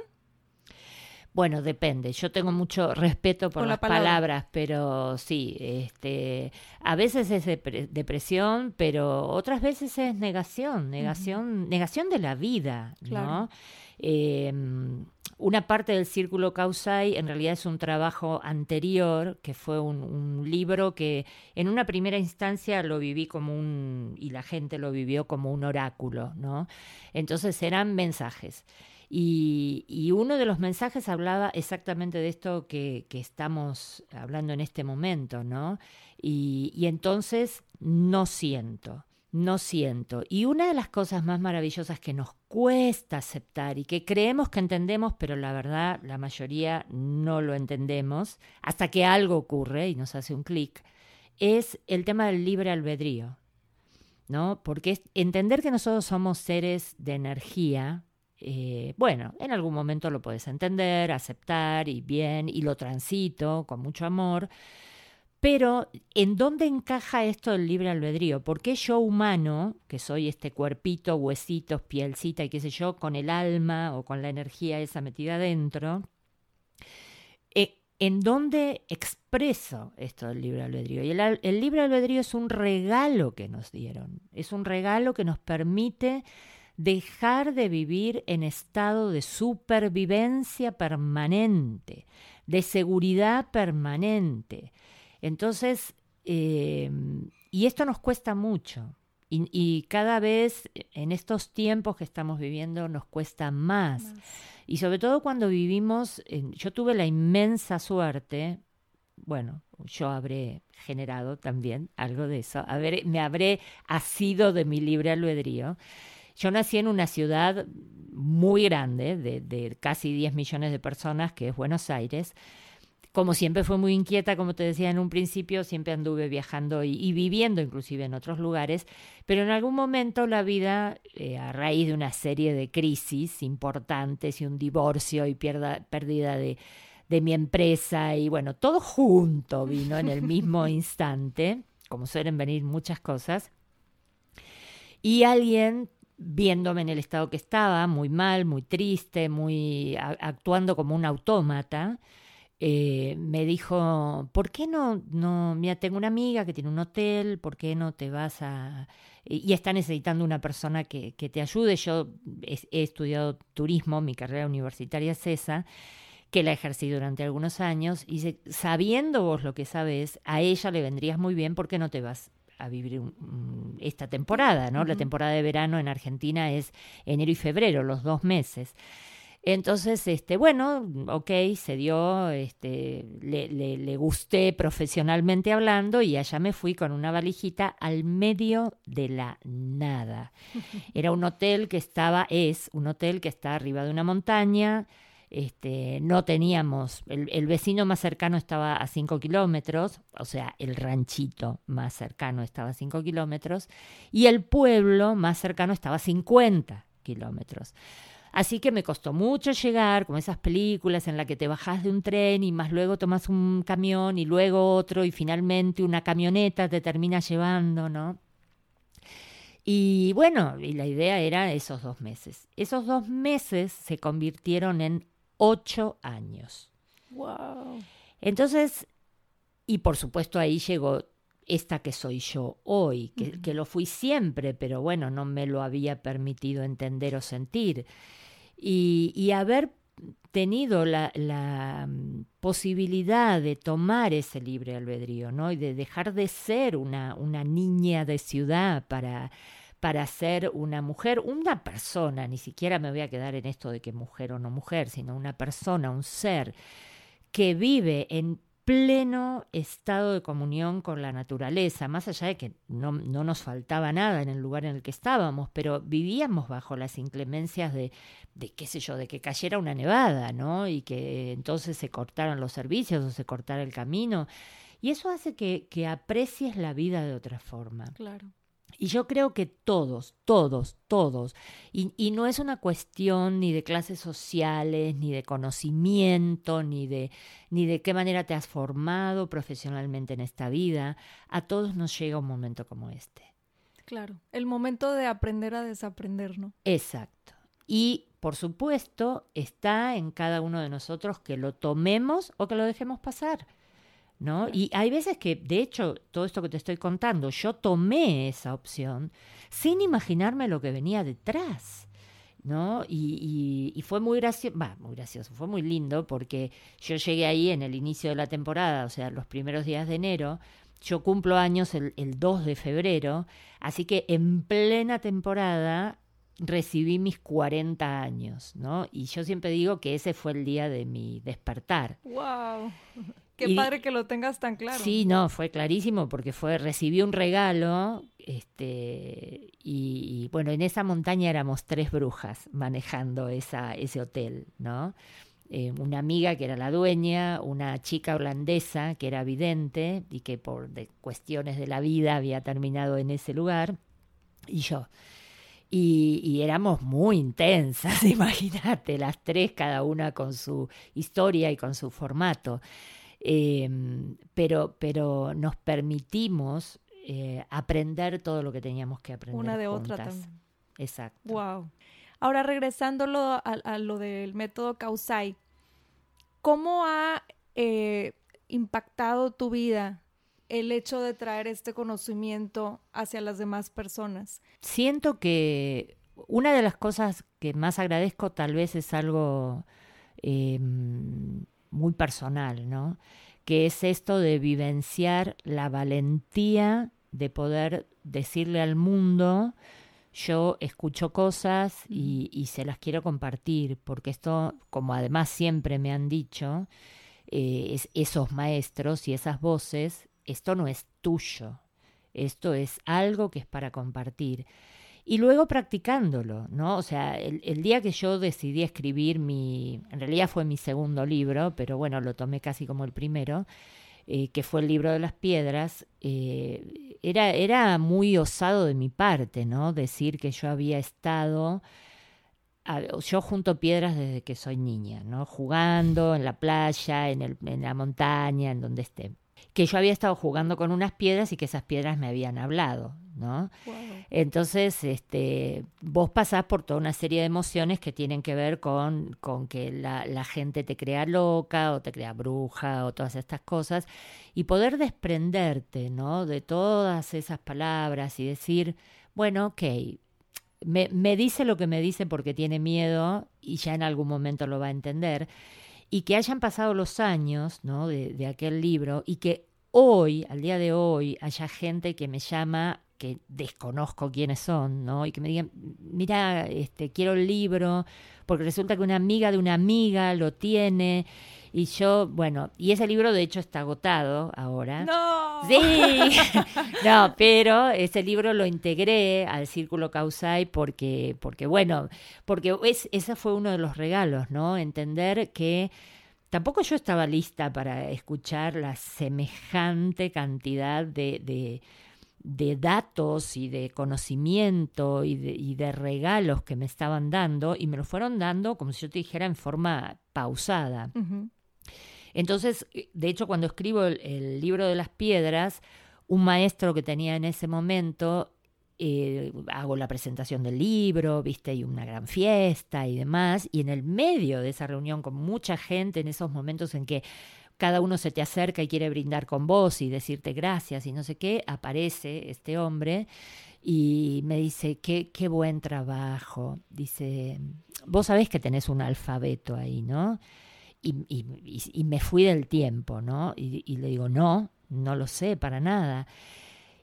Bueno, depende. Yo tengo mucho respeto por Por la las palabra. palabras, pero sí, este, a veces es depre- depresión, pero otras veces es negación, negación, negación de la vida, Claro. ¿no? Eh, una parte del círculo causai en realidad es un trabajo anterior, que fue un, un libro que en una primera instancia lo viví como un, y la gente lo vivió como un oráculo, ¿no? Entonces eran mensajes. Y, uno de los mensajes hablaba exactamente de esto que, estamos hablando en este momento, ¿no? Y, y entonces no siento, no siento. Y una de las cosas más maravillosas que nos cuesta aceptar y que creemos que entendemos, pero la verdad la mayoría no lo entendemos, hasta que algo ocurre y nos hace un clic, es el tema del libre albedrío. ¿no? Porque entender que nosotros somos seres de energía, eh, bueno, en algún momento lo puedes entender, aceptar y bien, y lo transito con mucho amor, pero ¿en dónde encaja esto del libre albedrío? ¿Por qué yo humano, que soy este cuerpito, huesitos, pielcita y qué sé yo, con el alma o con la energía esa metida adentro, eh, ¿en dónde expreso esto del libre albedrío? Y el, el libre albedrío es un regalo que nos dieron, es un regalo que nos permite dejar de vivir en estado de supervivencia permanente, de seguridad permanente. Entonces, eh, y esto nos cuesta mucho. Y, y cada vez en estos tiempos que estamos viviendo nos cuesta más. Y sobre todo cuando vivimos, en- yo tuve la inmensa suerte, bueno, yo habré generado también algo de eso, habré- me habré asido de mi libre albedrío. Yo nací en una ciudad muy grande, de, de casi 10 millones de personas, que es Buenos Aires. Como siempre fue muy inquieta, como te decía en un principio, siempre anduve viajando y, y viviendo inclusive en otros lugares, pero en algún momento la vida, eh, a raíz de una serie de crisis importantes y un divorcio y pierda- pérdida de, de mi empresa y bueno, todo junto vino en el mismo instante, como suelen venir muchas cosas, y alguien viéndome en el estado que estaba, muy mal, muy triste, muy actuando como un autómata, eh, me dijo, ¿por qué no, no, mira, tengo una amiga que tiene un hotel, ¿por qué no te vas a... Y está necesitando una persona que, que te ayude. Yo he, he estudiado turismo, mi carrera universitaria es esa, que la ejercí durante algunos años, y dice, sabiendo vos lo que sabes, a ella le vendrías muy bien, ¿por qué no te vas a vivir esta temporada, ¿no? La temporada de verano en Argentina es enero y febrero, los dos meses. Entonces, este, bueno, ok, se dio, este, le, le, le gusté profesionalmente hablando y allá me fui con una valijita al medio de la nada. Era un hotel que estaba, es un hotel que está arriba de una montaña, este, no teníamos, el, vecino más cercano estaba a 5 kilómetros, o sea, el ranchito más cercano estaba a 5 kilómetros, y el pueblo más cercano estaba a 50 kilómetros. Así que me costó mucho llegar, como esas películas en las que te bajas de un tren y más luego tomas un camión y luego otro y finalmente una camioneta te termina llevando, ¿no? Y bueno, y la idea era esos dos meses. Esos dos meses se convirtieron en ocho años. Wow. Entonces, y por supuesto ahí llegó esta que soy yo hoy, que, que, lo fui siempre, pero bueno, no me lo había permitido entender o sentir. Y, y haber tenido la, la, mm, posibilidad de tomar ese libre albedrío, ¿no? Y de dejar de ser una, una niña de ciudad para, para ser una mujer, una persona, ni siquiera me voy a quedar en esto de que mujer o no mujer, sino una persona, un ser que vive en pleno estado de comunión con la naturaleza, más allá de que no, no, nos faltaba nada en el lugar en el que estábamos, pero vivíamos bajo las inclemencias de, de, qué sé yo, de que cayera una nevada, ¿no? Y que entonces se cortaran los servicios o se cortara el camino. Y eso hace que, que aprecies la vida de otra forma. Claro. Y yo creo que todos, todos, todos, y, y, no es una cuestión ni de clases sociales, ni de conocimiento, ni de, ni de qué manera te has formado profesionalmente en esta vida, a todos nos llega un momento como este. Claro, el momento de aprender a desaprender, ¿no? Exacto. Y por supuesto está en cada uno de nosotros que lo tomemos o que lo dejemos pasar. ¿No? Y hay veces que, de hecho, todo esto que te estoy contando, yo tomé esa opción sin imaginarme lo que venía detrás. ¿no? Y, y, y fue muy gracioso, va, muy gracioso, fue muy lindo porque yo llegué ahí en el inicio de la temporada, o sea, los primeros días de enero, yo cumplo años el, el 2 de febrero, así que en plena temporada recibí mis 40 años, ¿no? Y yo siempre digo que ese fue el día de mi despertar. ¡Wow! Qué y, padre que lo tengas tan claro. Sí, no, fue clarísimo porque fue, recibí un regalo, este, y, y, bueno, en esa montaña éramos tres brujas manejando esa, ese hotel, ¿no? Eh, una amiga que era la dueña, una chica holandesa que era vidente y que por de cuestiones de la vida había terminado en ese lugar, y yo. Y, y, éramos muy intensas, imagínate, las tres, cada una con su historia y con su formato. Eh, pero, pero nos permitimos eh, aprender todo lo que teníamos que aprender. Una de juntas. otra también. Exacto. Wow. Ahora, regresándolo a, a lo del método Kausai, ¿cómo ha eh, impactado tu vida el hecho de traer este conocimiento hacia las demás personas? Siento que una de las cosas que más agradezco tal vez es algo eh, muy personal, ¿no? Que es esto de vivenciar la valentía de poder decirle al mundo, yo escucho cosas y, y se las quiero compartir, porque esto, como además siempre me han dicho, eh, es, esos maestros y esas voces, esto no es tuyo, esto es algo que es para compartir y luego practicándolo, ¿no? O sea, el, día que yo decidí escribir mi, en realidad fue mi segundo libro, pero bueno, lo tomé casi como el primero, eh, que fue el libro de las piedras, eh, era, era muy osado de mi parte, ¿no? Decir que yo había estado, yo junto piedras desde que soy niña, ¿no? Jugando en la playa, en, el, en la montaña, en donde esté que yo había estado jugando con unas piedras y que esas piedras me habían hablado, ¿no? Wow. Entonces, este, vos pasás por toda una serie de emociones que tienen que ver con, con que la, la, gente te crea loca o te crea bruja o todas estas cosas y poder desprenderte, ¿no? De todas esas palabras y decir, bueno, ok, me, me dice lo que me dice porque tiene miedo y ya en algún momento lo va a entender y que hayan pasado los años ¿no? de, de, aquel libro y que hoy, al día de hoy, haya gente que me llama que desconozco quiénes son, ¿no? Y que me digan, mira, este, quiero el libro, porque resulta que una amiga de una amiga lo tiene. Y yo, bueno, y ese libro de hecho está agotado ahora. ¡No! Sí, no, pero ese libro lo integré al Círculo Causai porque, porque bueno, porque es, ese fue uno de los regalos, ¿no? Entender que tampoco yo estaba lista para escuchar la semejante cantidad de, de de datos y de conocimiento y de, y de, regalos que me estaban dando y me lo fueron dando como si yo te dijera en forma pausada. Entonces, eh, de hecho, cuando escribo el, libro de las piedras, un maestro que tenía en ese momento, eh, hago la presentación del libro, viste, y una gran fiesta y demás, y en el medio de esa reunión con mucha gente, en esos momentos en que cada uno se te acerca y quiere brindar con vos y decirte gracias y no sé qué, aparece este hombre y me dice, qué, qué buen trabajo. Dice, vos sabés que tenés un alfabeto ahí, ¿no? Y, me fui del tiempo, ¿no? Y, y, le digo, no, no lo sé para nada.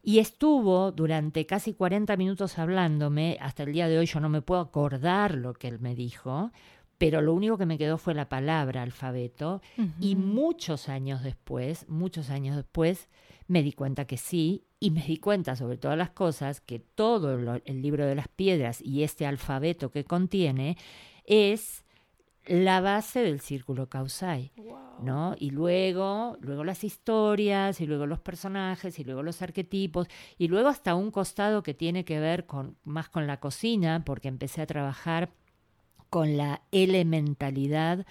Y estuvo durante casi 40 minutos hablándome, hasta el día de hoy yo no me puedo acordar lo que él me dijo, pero lo único que me quedó fue la palabra alfabeto. Y muchos años después, muchos años después, me di cuenta que sí y me di cuenta sobre todas las cosas que todo el libro de las piedras y este alfabeto que contiene es la base del círculo causai, ¿no? Y luego, luego las historias, y luego los personajes, y luego los arquetipos, y luego hasta un costado que tiene que ver con más con la cocina, porque empecé a trabajar con la elementalidad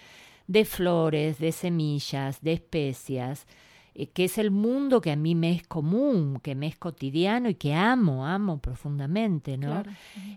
de flores, de semillas, de especias, eh, que es el mundo que a mí me es común, que me es cotidiano y que amo, amo profundamente, ¿no?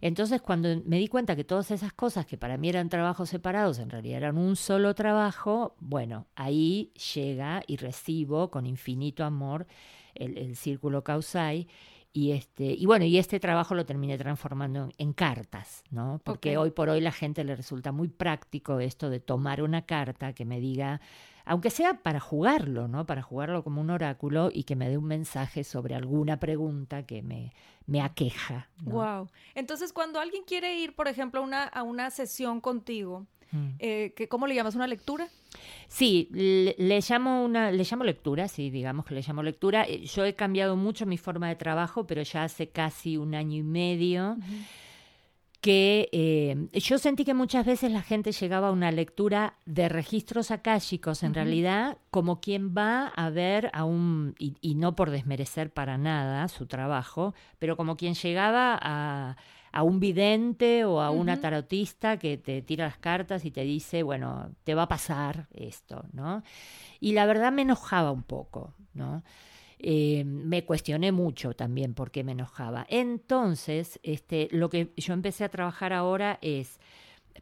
Entonces, cuando me di cuenta que todas esas cosas que para mí eran trabajos separados, en realidad eran un solo trabajo, bueno, ahí llega y recibo con infinito amor el, el círculo causai y, este, y bueno, y este trabajo lo terminé transformando en, cartas, ¿no? Porque hoy por hoy la gente le resulta muy práctico esto de tomar una carta que me diga, aunque sea para jugarlo, ¿no? Para jugarlo como un oráculo y que me dé un mensaje sobre alguna pregunta que me, me aqueja. Wow. Entonces, cuando alguien quiere ir, por ejemplo, a una, a una sesión contigo, Mm. Eh, ¿Cómo le llamas? ¿Una lectura? Sí, le, llamo una, le llamo lectura, sí, digamos que le llamo lectura. Eh, yo he cambiado mucho mi forma de trabajo, pero ya hace casi un año y medio. Que eh, yo sentí que muchas veces la gente llegaba a una lectura de registros akáshicos, en realidad, como quien va a ver a un, y, y, no por desmerecer para nada su trabajo, pero como quien llegaba a, a un vidente o a una tarotista que te tira las cartas y te dice, bueno, te va a pasar esto, ¿no? Y la verdad me enojaba un poco, ¿no? Eh, me cuestioné mucho también por qué me enojaba. Entonces, este, lo que yo empecé a trabajar ahora es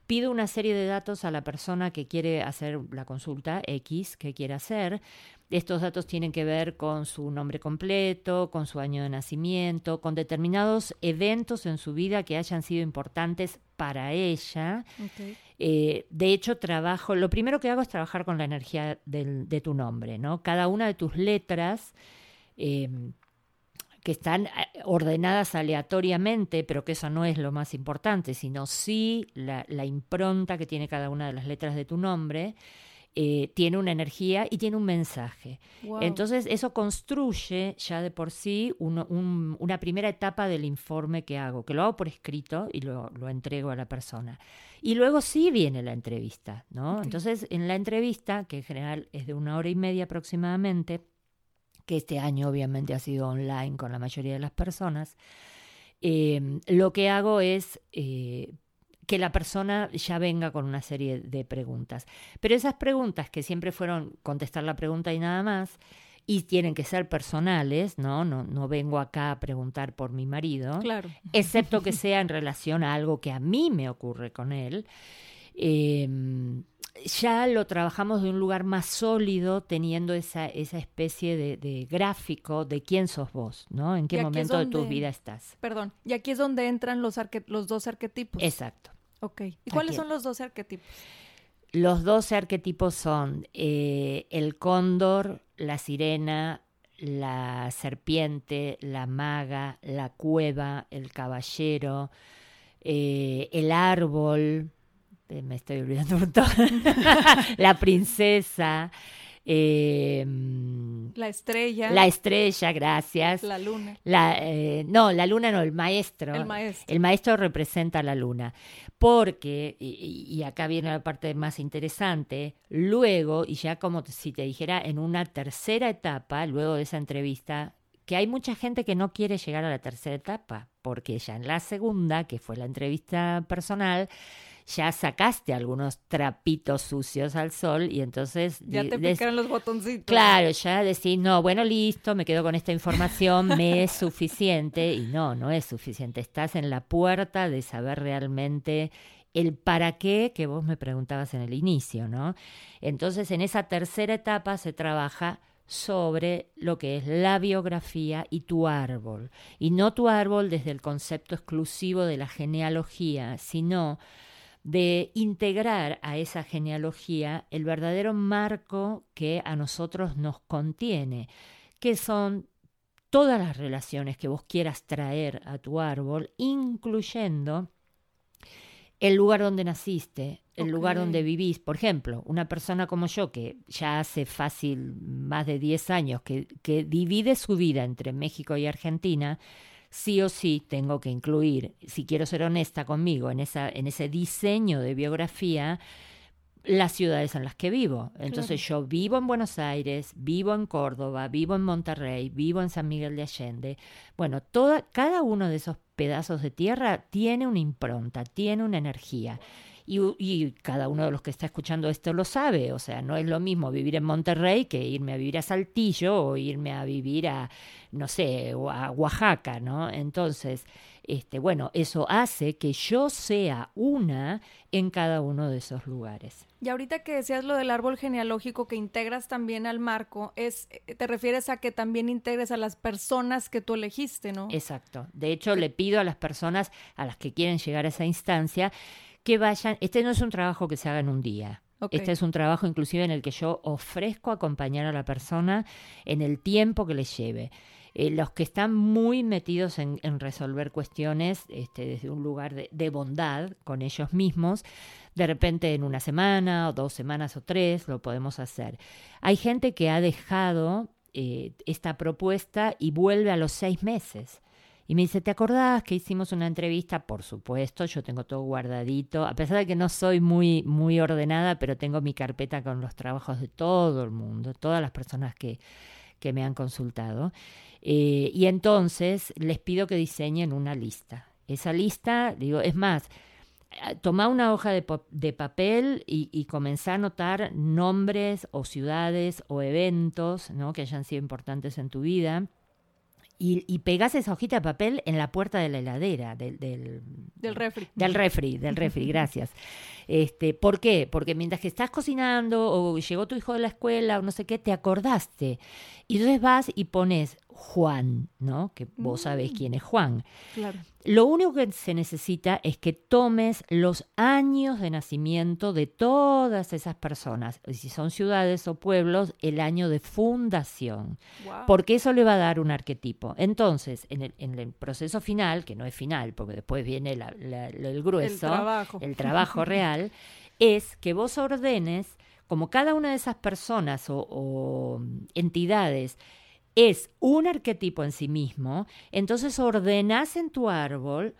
pido una serie de datos a la persona que quiere hacer la consulta X que quiere hacer. Estos datos tienen que ver con su nombre completo, con su año de nacimiento, con determinados eventos en su vida que hayan sido importantes para ella. Eh, de hecho, trabajo, lo primero que hago es trabajar con la energía de tu nombre, ¿no? Cada una de tus letras em, que están eh, ordenadas aleatoriamente, pero que eso no es lo más importante, sino sí la, impronta que tiene cada una de las letras de tu nombre. Eh, tiene una energía y tiene un mensaje. Entonces eso construye ya de por sí una primera etapa del informe que hago, que lo hago por escrito y lo, lo entrego a la persona. Y luego sí viene la entrevista, ¿no? Entonces en la entrevista, que en general es de una hora y media aproximadamente, que este año obviamente ha sido online con la mayoría de las personas, em, lo que hago es eh, que la persona ya venga con una serie de preguntas. Pero esas preguntas que siempre fueron contestar la pregunta y nada más, y tienen que ser personales, ¿no? No, no vengo acá a preguntar por mi marido, claro. excepto que sea en relación a algo que a mí me ocurre con él. Eh, ya lo trabajamos de un lugar más sólido, teniendo esa, esa especie de, gráfico de quién sos vos, ¿no? En qué momento de tu vida estás. Perdón, y aquí es donde entran los, los dos arquetipos. Exacto. Ok. ¿Y cuáles son los dos arquetipos? Los dos arquetipos son eh, el cóndor, la sirena, la serpiente, la maga, la cueva, el caballero, eh, el árbol, me estoy olvidando un montón, la princesa, em, la estrella. La estrella, gracias. La luna. La, eh, no, la luna no, el maestro. El maestro. El maestro representa a la luna. Porque, y, y, acá viene la parte más interesante, luego, y ya como si te dijera en una tercera etapa, luego de esa entrevista que hay mucha gente que no quiere llegar a la tercera etapa, porque ya en la segunda, que fue la entrevista personal, ya sacaste algunos trapitos sucios al sol y entonces... Ya te picaron los botoncitos. Claro, ya decís, no, bueno, listo, me quedo con esta información, me es suficiente y no, no es suficiente. Estás en la puerta de saber realmente el para qué que vos me preguntabas en el inicio, ¿no? Entonces, en esa tercera etapa se trabaja sobre lo que es la biografía y tu árbol. Y no tu árbol desde el concepto exclusivo de la genealogía, sino de integrar a esa genealogía el verdadero marco que a nosotros nos contiene, que son todas las relaciones que vos quieras traer a tu árbol, incluyendo el lugar donde naciste, el lugar donde vivís. Por ejemplo, una persona como yo, que ya hace fácil más de 10 años, que, que divide su vida entre México y Argentina, sí o sí tengo que incluir, si quiero ser honesta conmigo, en, esa, en ese diseño de biografía, las ciudades en las que vivo. Entonces yo vivo en Buenos Aires, vivo en Córdoba, vivo en Monterrey, vivo en San Miguel de Allende. Bueno, toda, cada uno de esos pedazos de tierra tiene una impronta, tiene una energía. Y, cada uno de los que está escuchando esto lo sabe, o sea, no es lo mismo vivir en Monterrey que irme a vivir a Saltillo o irme a vivir a, no sé, a Oaxaca, ¿no? Entonces, este, bueno, eso hace que yo sea una en cada uno de esos lugares. Y ahorita que decías lo del árbol genealógico que integras también al marco, es te refieres a que también integres a las personas que tú elegiste, ¿no? Exacto. De hecho, le pido a las personas a las que quieren llegar a esa instancia que vayan, este no es un trabajo que se haga en un día. Este es un trabajo inclusive en el que yo ofrezco acompañar a la persona en el tiempo que le lleve. Eh, los que están muy metidos en, resolver cuestiones este, desde un lugar de, bondad con ellos mismos, de repente en una semana o dos semanas o tres lo podemos hacer. Hay gente que ha dejado eh, esta propuesta y vuelve a los seis meses. Y me dice, ¿te acordás que hicimos una entrevista? Por supuesto, yo tengo todo guardadito, a pesar de que no soy muy, muy ordenada, pero tengo mi carpeta con los trabajos de todo el mundo, todas las personas que, que me han consultado. Eh, y entonces les pido que diseñen una lista. Esa lista, digo, es más, eh, toma una hoja de, de papel y, y comenzá a anotar nombres o ciudades o eventos ¿no? que hayan sido importantes en tu vida y, y pegas esa hojita de papel en la puerta de la heladera, del, del, del refri. Del refri, del refri, gracias. Este, ¿Por qué? Porque mientras que estás cocinando o llegó tu hijo de la escuela o no sé qué, te acordaste. Y entonces vas y pones Juan, ¿no? Que vos sabés mm. quién es Juan. Claro. Lo único que se necesita es que tomes los años de nacimiento de todas esas personas, si son ciudades o pueblos, el año de fundación, porque eso le va a dar un arquetipo. Entonces, en el, en el, proceso final, que no es final, porque después viene el grueso, el trabajo, el trabajo real, es que vos ordenes, como cada una de esas personas o entidades, es un arquetipo en sí mismo, entonces ordenas en tu árbol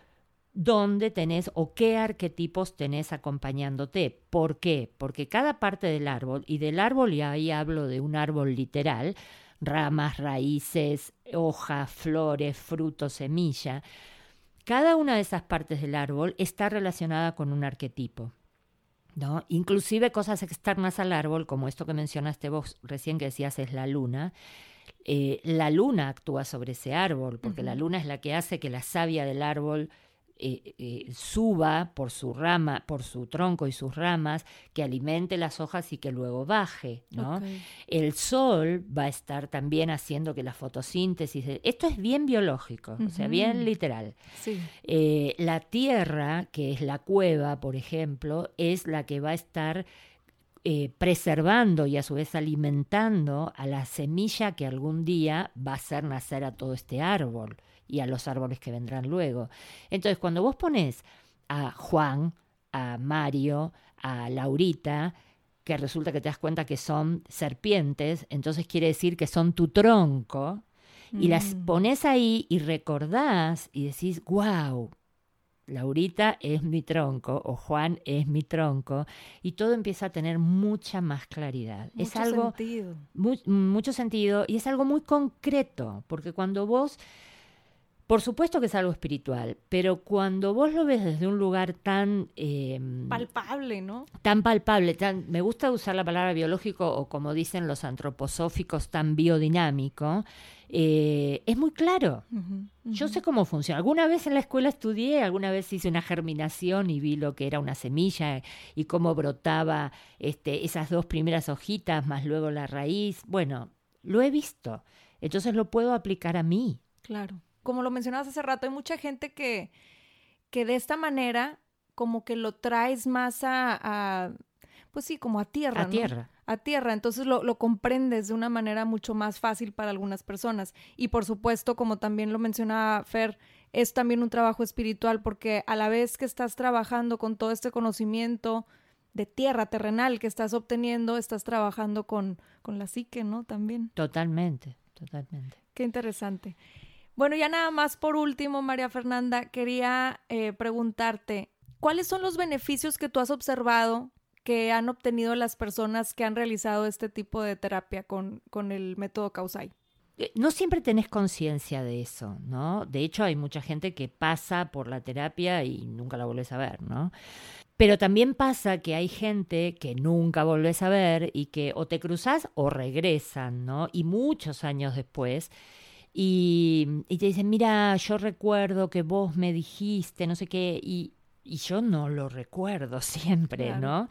dónde tenés o qué arquetipos tenés acompañándote. ¿Por qué? Porque cada parte del árbol, y del árbol y ahí hablo de un árbol literal, ramas, raíces, hojas, flores, frutos, semilla, cada una de esas partes del árbol está relacionada con un arquetipo. ¿No? Inclusive cosas externas al árbol, como esto que mencionaste vos recién que decías es la luna, eh, la luna actúa sobre ese árbol, porque la luna es la que hace que la savia del árbol eh, eh, suba por su rama, por su tronco y sus ramas, que alimente las hojas y que luego baje, ¿no? El sol va a estar también haciendo que la fotosíntesis, esto es bien biológico, o sea, bien literal. la tierra, que es la cueva, por ejemplo, es la que va a estar eh, preservando y a su vez alimentando a la semilla que algún día va a hacer nacer a todo este árbol y a los árboles que vendrán luego. Entonces, cuando vos pones a Juan, a Mario, a Laurita, que resulta que te das cuenta que son serpientes, entonces quiere decir que son tu tronco, y las mm. pones ahí y recordás y decís, wow, Laurita es mi tronco o Juan es mi tronco y todo empieza a tener mucha más claridad. Mucho es algo sentido. mucho sentido y es algo muy concreto, porque cuando vos por supuesto que es algo espiritual, pero cuando vos lo ves desde un lugar tan... Em, palpable, ¿no? Tan palpable, tan, me gusta usar la palabra biológico o como dicen los antroposóficos, tan biodinámico, eh, es muy claro. Yo sé cómo funciona. Alguna vez en la escuela estudié, alguna vez hice una germinación y vi lo que era una semilla y cómo brotaba este, esas dos primeras hojitas, más luego la raíz. Bueno, lo he visto. Entonces lo puedo aplicar a mí. Claro como lo mencionabas hace rato, hay mucha gente que, que de esta manera como que lo traes más a, pues sí, como a tierra. A tierra. A tierra, entonces lo, lo, comprendes de una manera mucho más fácil para algunas personas. Y por supuesto, como también lo mencionaba Fer, es también un trabajo espiritual porque a la vez que estás trabajando con todo este conocimiento de tierra terrenal que estás obteniendo, estás trabajando con, con la psique, ¿no? También. Totalmente, totalmente. Qué interesante. Bueno, ya nada más por último, María Fernanda, quería eh, preguntarte, ¿cuáles son los beneficios que tú has observado que han obtenido las personas que han realizado este tipo de terapia con, con el método Causai? Eh, no siempre tenés conciencia de eso, ¿no? De hecho, hay mucha gente que pasa por la terapia y nunca la volvés a ver, ¿no? Pero también pasa que hay gente que nunca volvés a ver y que o te cruzas o regresan, ¿no? Y muchos años después y, te dicen, mira, yo recuerdo que vos me dijiste, no sé qué, y, y yo no lo recuerdo siempre, ¿no?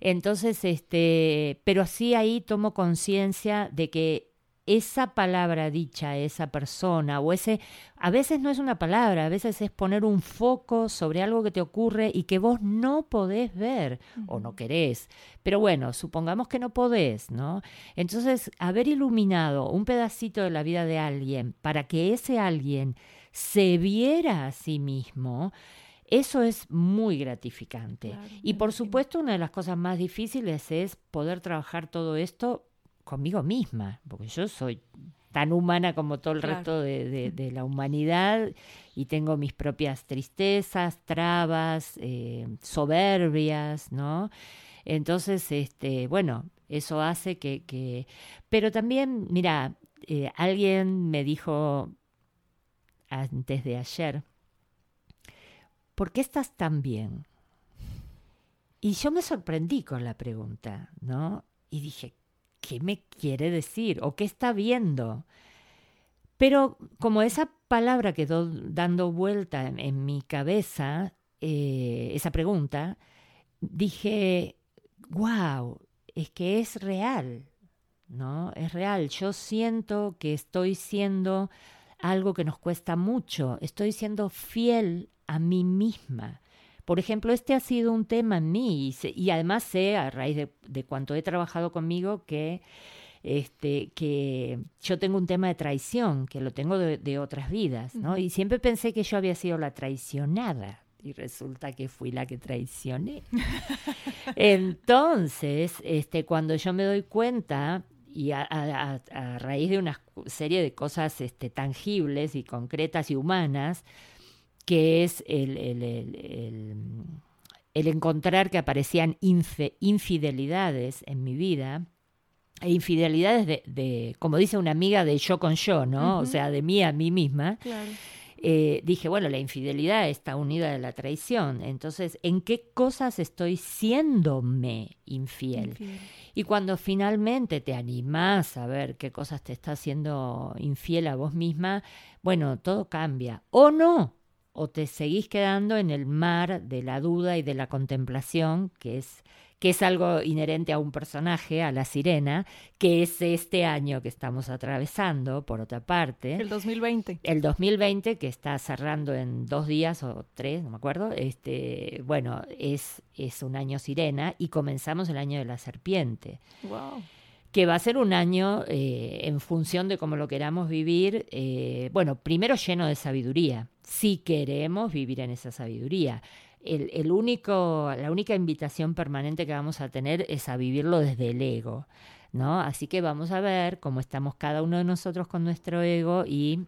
Entonces, este, pero así ahí tomo conciencia de que esa palabra dicha a esa persona o ese, a veces no es una palabra, a veces es poner un foco sobre algo que te ocurre y que vos no podés ver o no querés. Pero bueno, supongamos que no podés, ¿no? Entonces, haber iluminado un pedacito de la vida de alguien para que ese alguien se viera a sí mismo, eso es muy gratificante. y por supuesto, una de las cosas más difíciles es poder trabajar todo esto conmigo misma, porque yo soy tan humana como todo el resto de, la humanidad y tengo mis propias tristezas, trabas, eh, soberbias, ¿no? Entonces, este, bueno, eso hace que, Pero también, mira, eh, alguien me dijo antes de ayer, ¿por qué estás tan bien? Y yo me sorprendí con la pregunta, ¿no? Y dije, qué me quiere decir o qué está viendo. Pero como esa palabra quedó dando vuelta en, mi cabeza, eh, esa pregunta, dije, wow, es que es real, ¿no? Es real. Yo siento que estoy siendo algo que nos cuesta mucho, estoy siendo fiel a mí misma. Por ejemplo, este ha sido un tema en mí y, además sé, a raíz de, de, cuanto he trabajado conmigo, que, este, que yo tengo un tema de traición, que lo tengo de, otras vidas, ¿no? Y siempre pensé que yo había sido la traicionada y resulta que fui la que traicioné. Entonces, este, cuando yo me doy cuenta y a, a, raíz de una serie de cosas este, tangibles y concretas y humanas, que es el, el, encontrar que aparecían infidelidades en mi vida, e infidelidades de, como dice una amiga, de yo con yo, ¿no? O sea, de mí a mí misma. Eh, dije, bueno, la infidelidad está unida a la traición. Entonces, ¿en qué cosas estoy siéndome infiel? infiel? Y cuando finalmente te animás a ver qué cosas te está haciendo infiel a vos misma, bueno, todo cambia. O no, o te seguís quedando en el mar de la duda y de la contemplación, que es, que es algo inherente a un personaje, a la sirena, que es este año que estamos atravesando, por otra parte. El 2020. El 2020, que está cerrando en dos días o tres, no me acuerdo. Este, bueno, es, es un año sirena y comenzamos el año de la serpiente. Wow que va a ser un año eh, en función de cómo lo queramos vivir, eh, bueno, primero lleno de sabiduría, si queremos vivir en esa sabiduría. El, el, único, la única invitación permanente que vamos a tener es a vivirlo desde el ego, ¿no? Así que vamos a ver cómo estamos cada uno de nosotros con nuestro ego y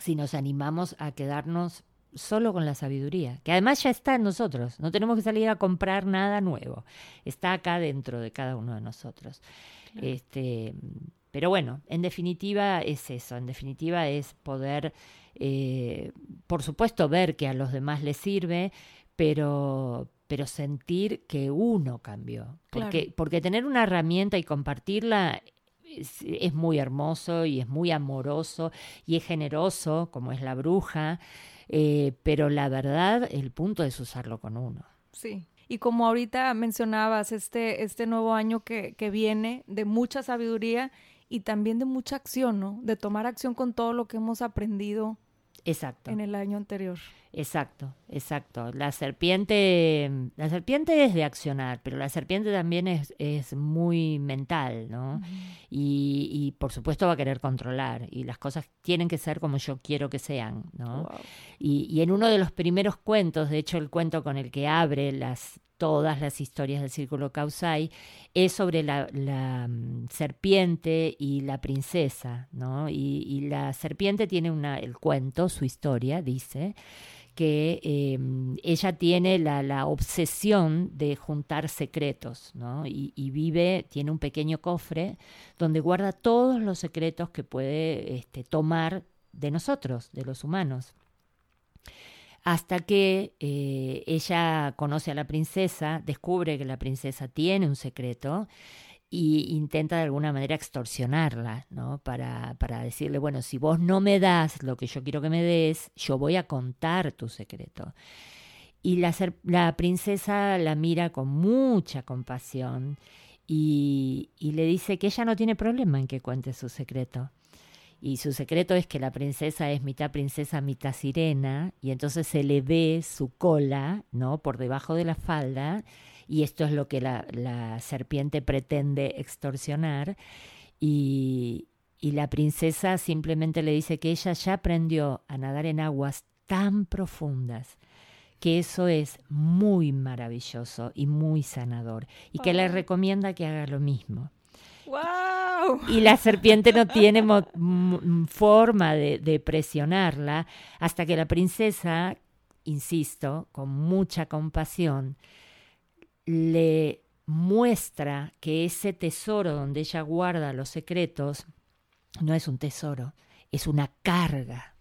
si nos animamos a quedarnos solo con la sabiduría, que además ya está en nosotros, no tenemos que salir a comprar nada nuevo, está acá dentro de cada uno de nosotros. Este, pero bueno, en definitiva es eso, en definitiva es poder, eh, por supuesto, ver que a los demás les sirve, pero, pero sentir que uno cambió. Porque, porque tener una herramienta y compartirla es, muy hermoso y es muy amoroso y es generoso, como es la bruja, eh, pero la verdad, el punto es usarlo con uno. Sí. Y como ahorita mencionabas, este, este nuevo año que, que viene de mucha sabiduría y también de mucha acción, ¿no? De tomar acción con todo lo que hemos aprendido Exacto. en el año anterior. Exacto, exacto. La serpiente, la serpiente es de accionar, pero la serpiente también es, es muy mental, ¿no? y, y, por supuesto va a querer controlar y las cosas tienen que ser como yo quiero que sean, ¿no? Y, y en uno de los primeros cuentos, de hecho el cuento con el que abre las todas las historias del Círculo Causai, es sobre la, mm, serpiente y la princesa, ¿no? Y, la serpiente tiene una, el cuento, su historia, dice, que em, ella tiene la, obsesión de juntar secretos, ¿no? Y, y, vive, tiene un pequeño cofre donde guarda todos los secretos que puede este, tomar de nosotros, de los humanos hasta que eh, ella conoce a la princesa, descubre que la princesa tiene un secreto y intenta de alguna manera extorsionarla, ¿no? Para, para decirle, bueno, si vos no me das lo que yo quiero que me des, yo voy a contar tu secreto. Y la, la princesa la mira con mucha compasión y, y le dice que ella no tiene problema en que cuente su secreto y su secreto es que la princesa es mitad princesa, mitad sirena, y entonces se le ve su cola, ¿no? Por debajo de la falda, y esto es lo que la, la serpiente pretende extorsionar, y, y la princesa simplemente le dice que ella ya aprendió a nadar en aguas tan profundas que eso es muy maravilloso y muy sanador y que le recomienda que haga lo mismo. Y la serpiente no tiene forma de, presionarla hasta que la princesa, insisto, con mucha compasión, le muestra que ese tesoro donde ella guarda los secretos no es un tesoro, es una carga.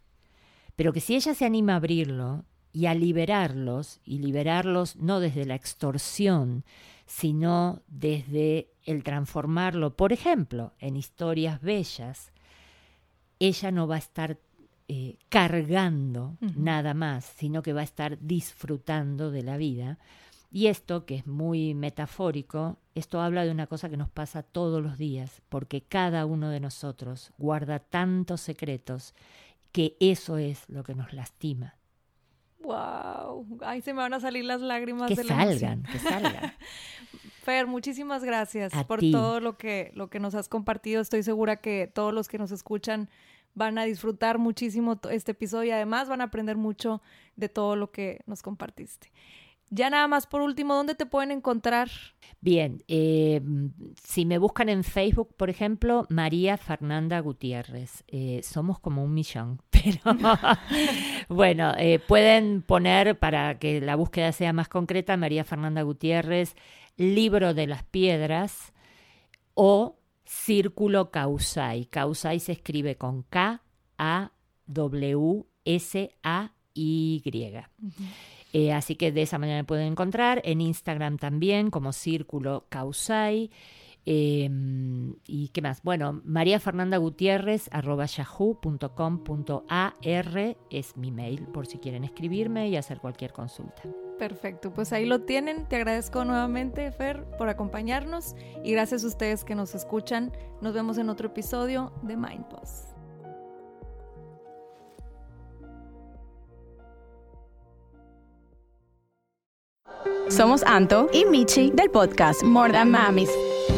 Pero que si ella se anima a abrirlo y a liberarlos, y liberarlos no desde la extorsión, sino desde el transformarlo, por ejemplo, en historias bellas, ella no va a estar eh, cargando nada más, sino que va a estar disfrutando de la vida. Y esto, que es muy metafórico, esto habla de una cosa que nos pasa todos los días, porque cada uno de nosotros guarda tantos secretos que eso es lo que nos lastima. Wow, ay, se me van a salir las lágrimas que de salgan, que salgan. Fer, muchísimas gracias por todo lo que lo que nos has compartido. Estoy segura que todos los que nos escuchan van a disfrutar muchísimo este episodio y además van a aprender mucho de todo lo que nos compartiste. Ya nada más por último, ¿dónde te pueden encontrar? Bien, eh, si me buscan en Facebook, por ejemplo, María Fernanda Gutiérrez. Eh, somos como un millón, pero bueno, eh, pueden poner para que la búsqueda sea más concreta, María Fernanda Gutiérrez, libro de las piedras o círculo causai. Causai se escribe con K, A, W, S, A, Y. Eh, así que de esa manera me pueden encontrar. En Instagram también, como Círculo Causai. Em, ¿Y qué más? Bueno, María Fernanda Gutiérrez, arroba yahoo.com.ar es mi mail por si quieren escribirme y hacer cualquier consulta. Perfecto, pues ahí lo tienen. Te agradezco nuevamente, Fer, por acompañarnos y gracias a ustedes que nos escuchan. Nos vemos en otro episodio de MindPost. Somos Anto y Michi del podcast More Than Mamis.